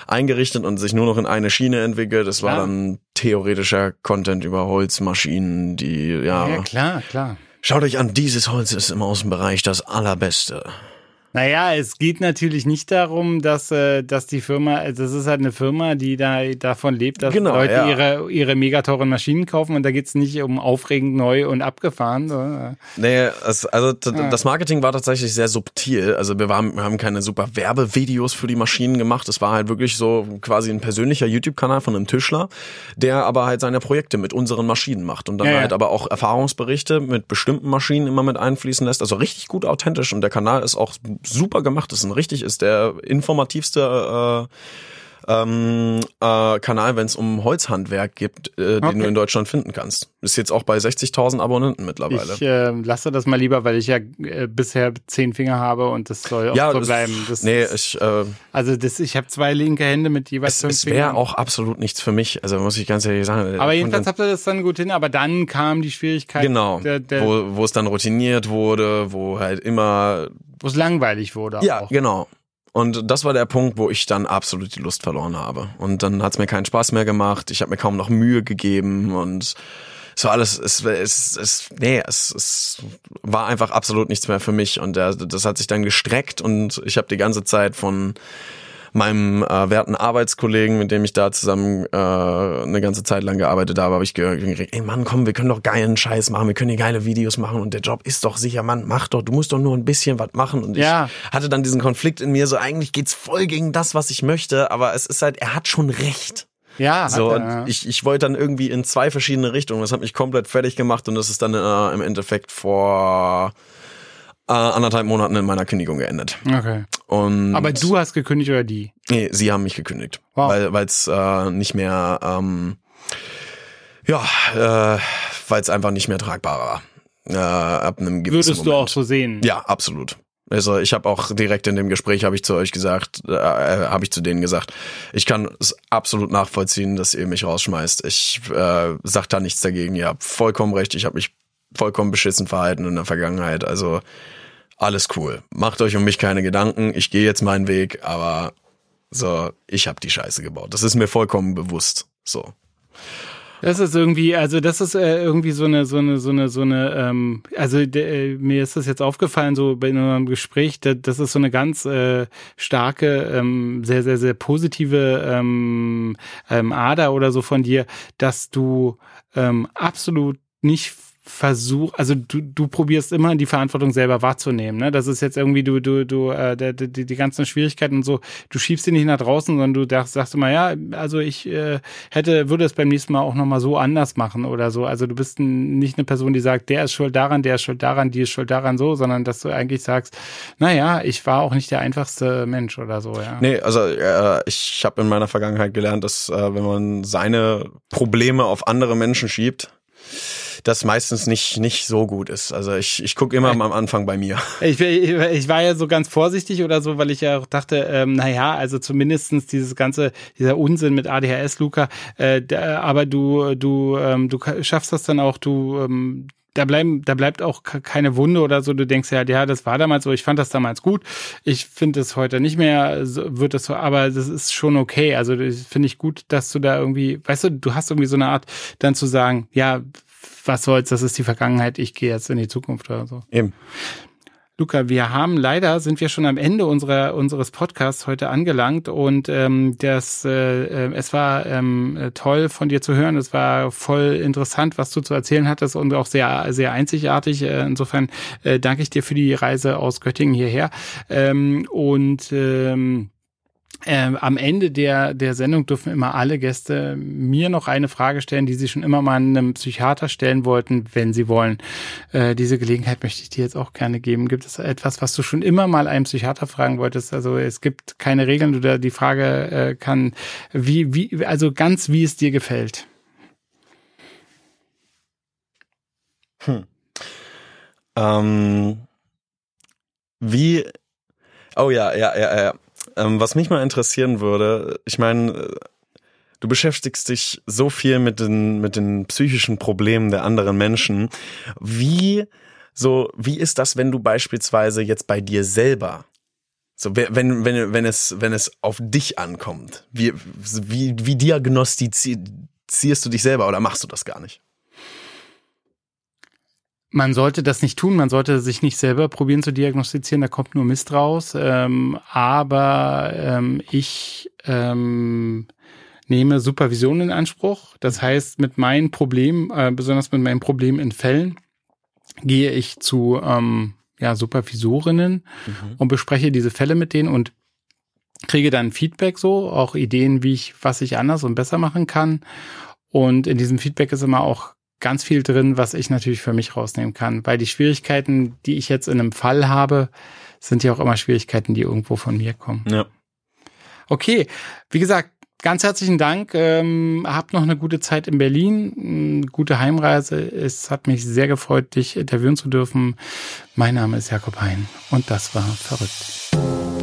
eingerichtet und sich nur noch in eine Schiene entwickelt. Es war dann theoretischer Content über Holzmaschinen, die, ja, Ja, klar, klar. Schaut euch an, dieses Holz ist im Außenbereich das allerbeste. Naja, es geht natürlich nicht darum, dass, äh, dass die Firma, also das ist halt eine Firma, die da davon lebt, dass Genau, Leute ja. ihre, ihre megateuren Maschinen kaufen und da geht's nicht um aufregend neu und abgefahren. So. äh. Nee, es, also das Marketing war tatsächlich sehr subtil. Also wir, waren, wir haben keine super Werbevideos für die Maschinen gemacht. Es war halt wirklich so quasi ein persönlicher YouTube-Kanal von einem Tischler, der aber halt seine Projekte mit unseren Maschinen macht und dann ja. halt aber auch Erfahrungsberichte mit bestimmten Maschinen immer mit einfließen lässt. Also richtig gut authentisch und der Kanal ist auch super gemacht. Ist ein richtig, ist der informativste äh, ähm, äh, Kanal, wenn es um Holzhandwerk gibt, äh, den Okay. du in Deutschland finden kannst. Ist jetzt auch bei 60.000 Abonnenten mittlerweile. Ich äh, lasse das mal lieber, weil ich ja äh, bisher zehn Finger habe und das soll auch so das- bleiben. Das, nee, ich, äh, also das, ich habe zwei linke Hände mit jeweils es, fünf es wäre Fingern. auch absolut nichts für mich. Also muss ich ganz ehrlich sagen. aber der jedenfalls habt ihr das dann gut hin, aber dann kam die Schwierigkeit, genau, der, der, wo, wo es dann routiniert wurde, wo halt immer wo es langweilig wurde. ja auch. genau. Und das war der Punkt, wo ich dann absolut die Lust verloren habe. Und dann hat es mir keinen Spaß mehr gemacht. Ich habe mir kaum noch Mühe gegeben und so alles, es, es, es, nee, es, es war einfach absolut nichts mehr für mich. Und der, das hat sich dann gestreckt und ich habe die ganze Zeit von meinem äh, werten Arbeitskollegen, mit dem ich da zusammen äh, eine ganze Zeit lang gearbeitet habe, habe ich gehört, ey Mann, komm, wir können doch geilen Scheiß machen, wir können hier geile Videos machen und der Job ist doch sicher, Mann, mach doch, du musst doch nur ein bisschen was machen. Und Ja. ich hatte dann diesen Konflikt in mir, so eigentlich geht's voll gegen das, was ich möchte, aber es ist halt, er hat schon recht. Ja, So, er, ja. ich, ich wollte dann irgendwie in zwei verschiedene Richtungen. Das hat mich komplett fertig gemacht und das ist dann äh, im Endeffekt vor äh, anderthalb Monaten in meiner Kündigung geendet. Okay. Und Aber du hast gekündigt oder die? Nee, sie haben mich gekündigt. Wow. Weil es äh, nicht mehr, ähm, ja, äh, weil es einfach nicht mehr tragbar war. Äh, ab einem gewissen Würdest du Moment. auch so sehen? Ja, absolut. Also ich habe auch direkt in dem Gespräch habe ich zu euch gesagt, äh, habe ich zu denen gesagt, ich kann es absolut nachvollziehen, dass ihr mich rausschmeißt. Ich äh, sag da nichts dagegen. Ihr habt vollkommen recht. Ich habe mich vollkommen beschissen verhalten in der Vergangenheit. Also alles cool. Macht euch um mich keine Gedanken. Ich gehe jetzt meinen Weg, aber so, ich habe die Scheiße gebaut. Das ist mir vollkommen bewusst. So. Das ist irgendwie, also das ist äh, irgendwie so eine, so eine, so eine, so eine, ähm, also äh, mir ist das jetzt aufgefallen, so bei einem Gespräch, da, das ist so eine ganz äh, starke, ähm, sehr, sehr, sehr positive ähm, ähm, Ader oder so von dir, dass du ähm, absolut nicht versuch, also du, du probierst immer die Verantwortung selber wahrzunehmen. Ne? Das ist jetzt irgendwie, du, du, du, äh, die, die, ganzen Schwierigkeiten und so, du schiebst sie nicht nach draußen, sondern du sagst, sagst immer, ja, also ich äh, hätte, würde es beim nächsten Mal auch nochmal so anders machen oder so. Also du bist nicht eine Person, die sagt, der ist schuld daran, der ist schuld daran, die ist schuld daran so, sondern dass du eigentlich sagst, naja, ich war auch nicht der einfachste Mensch oder so, ja. Nee, also äh, ich habe in meiner Vergangenheit gelernt, dass äh, wenn man seine Probleme auf andere Menschen schiebt, das meistens nicht nicht so gut ist. Also ich, ich gucke immer am Anfang bei mir. Ich, ich, war ja so ganz vorsichtig oder so, weil ich ja auch dachte, ähm, naja, also zumindestens dieses ganze, dieser Unsinn mit ADHS, Luca, äh, aber du, du, ähm, du schaffst das dann auch, du, ähm, da bleiben, da bleibt auch keine Wunde oder so. Du denkst ja, ja, das war damals so. Ich fand das damals gut. Ich finde es heute nicht mehr. So, wird das so, aber das ist schon okay. Also das finde ich gut, dass du da irgendwie, weißt du, du hast irgendwie so eine Art, dann zu sagen, ja, was soll's, das ist die Vergangenheit. Ich gehe jetzt in die Zukunft oder so. Eben. Luca, wir haben leider sind wir schon am Ende unserer unseres Podcasts heute angelangt und ähm, das äh, äh, es war ähm, toll von dir zu hören. Es war voll interessant, was du zu erzählen hattest und auch sehr sehr einzigartig. Äh, insofern äh, danke ich dir für die Reise aus Göttingen hierher ähm, und ähm, ähm, am Ende der, der Sendung dürfen immer alle Gäste mir noch eine Frage stellen, die sie schon immer mal einem Psychiater stellen wollten, wenn sie wollen. Äh, diese Gelegenheit möchte ich dir jetzt auch gerne geben. Gibt es etwas, was du schon immer mal einem Psychiater fragen wolltest? Also es gibt keine Regeln. Du die Frage äh, kann, wie, wie, also ganz wie es dir gefällt. Hm. Ähm, wie, oh ja, ja, ja, ja. Ähm, was mich mal interessieren würde, ich meine, du beschäftigst dich so viel mit den, mit den psychischen Problemen der anderen Menschen. Wie, so, wie ist das, wenn du beispielsweise jetzt bei dir selber so, wenn, wenn, wenn es, wenn es auf dich ankommt, wie, wie, wie diagnostizierst du dich selber oder machst du das gar nicht? Man sollte das nicht tun, man sollte sich nicht selber probieren zu diagnostizieren, da kommt nur Mist raus. Ähm, aber ähm, ich ähm, nehme Supervision in Anspruch. Das heißt, mit meinen Problemen, äh, besonders mit meinen Problemen in Fällen, gehe ich zu ähm, ja, Supervisorinnen mhm. und bespreche diese Fälle mit denen und kriege dann Feedback so, auch Ideen, wie ich, was ich anders und besser machen kann. Und in diesem Feedback ist immer auch ganz viel drin, was ich natürlich für mich rausnehmen kann, weil die Schwierigkeiten, die ich jetzt in einem Fall habe, sind ja auch immer Schwierigkeiten, die irgendwo von mir kommen. Ja. Okay, wie gesagt, ganz herzlichen Dank. Ähm, habt noch eine gute Zeit in Berlin, gute Heimreise. Es hat mich sehr gefreut, dich interviewen zu dürfen. Mein Name ist Jakob Hein und das war verrückt.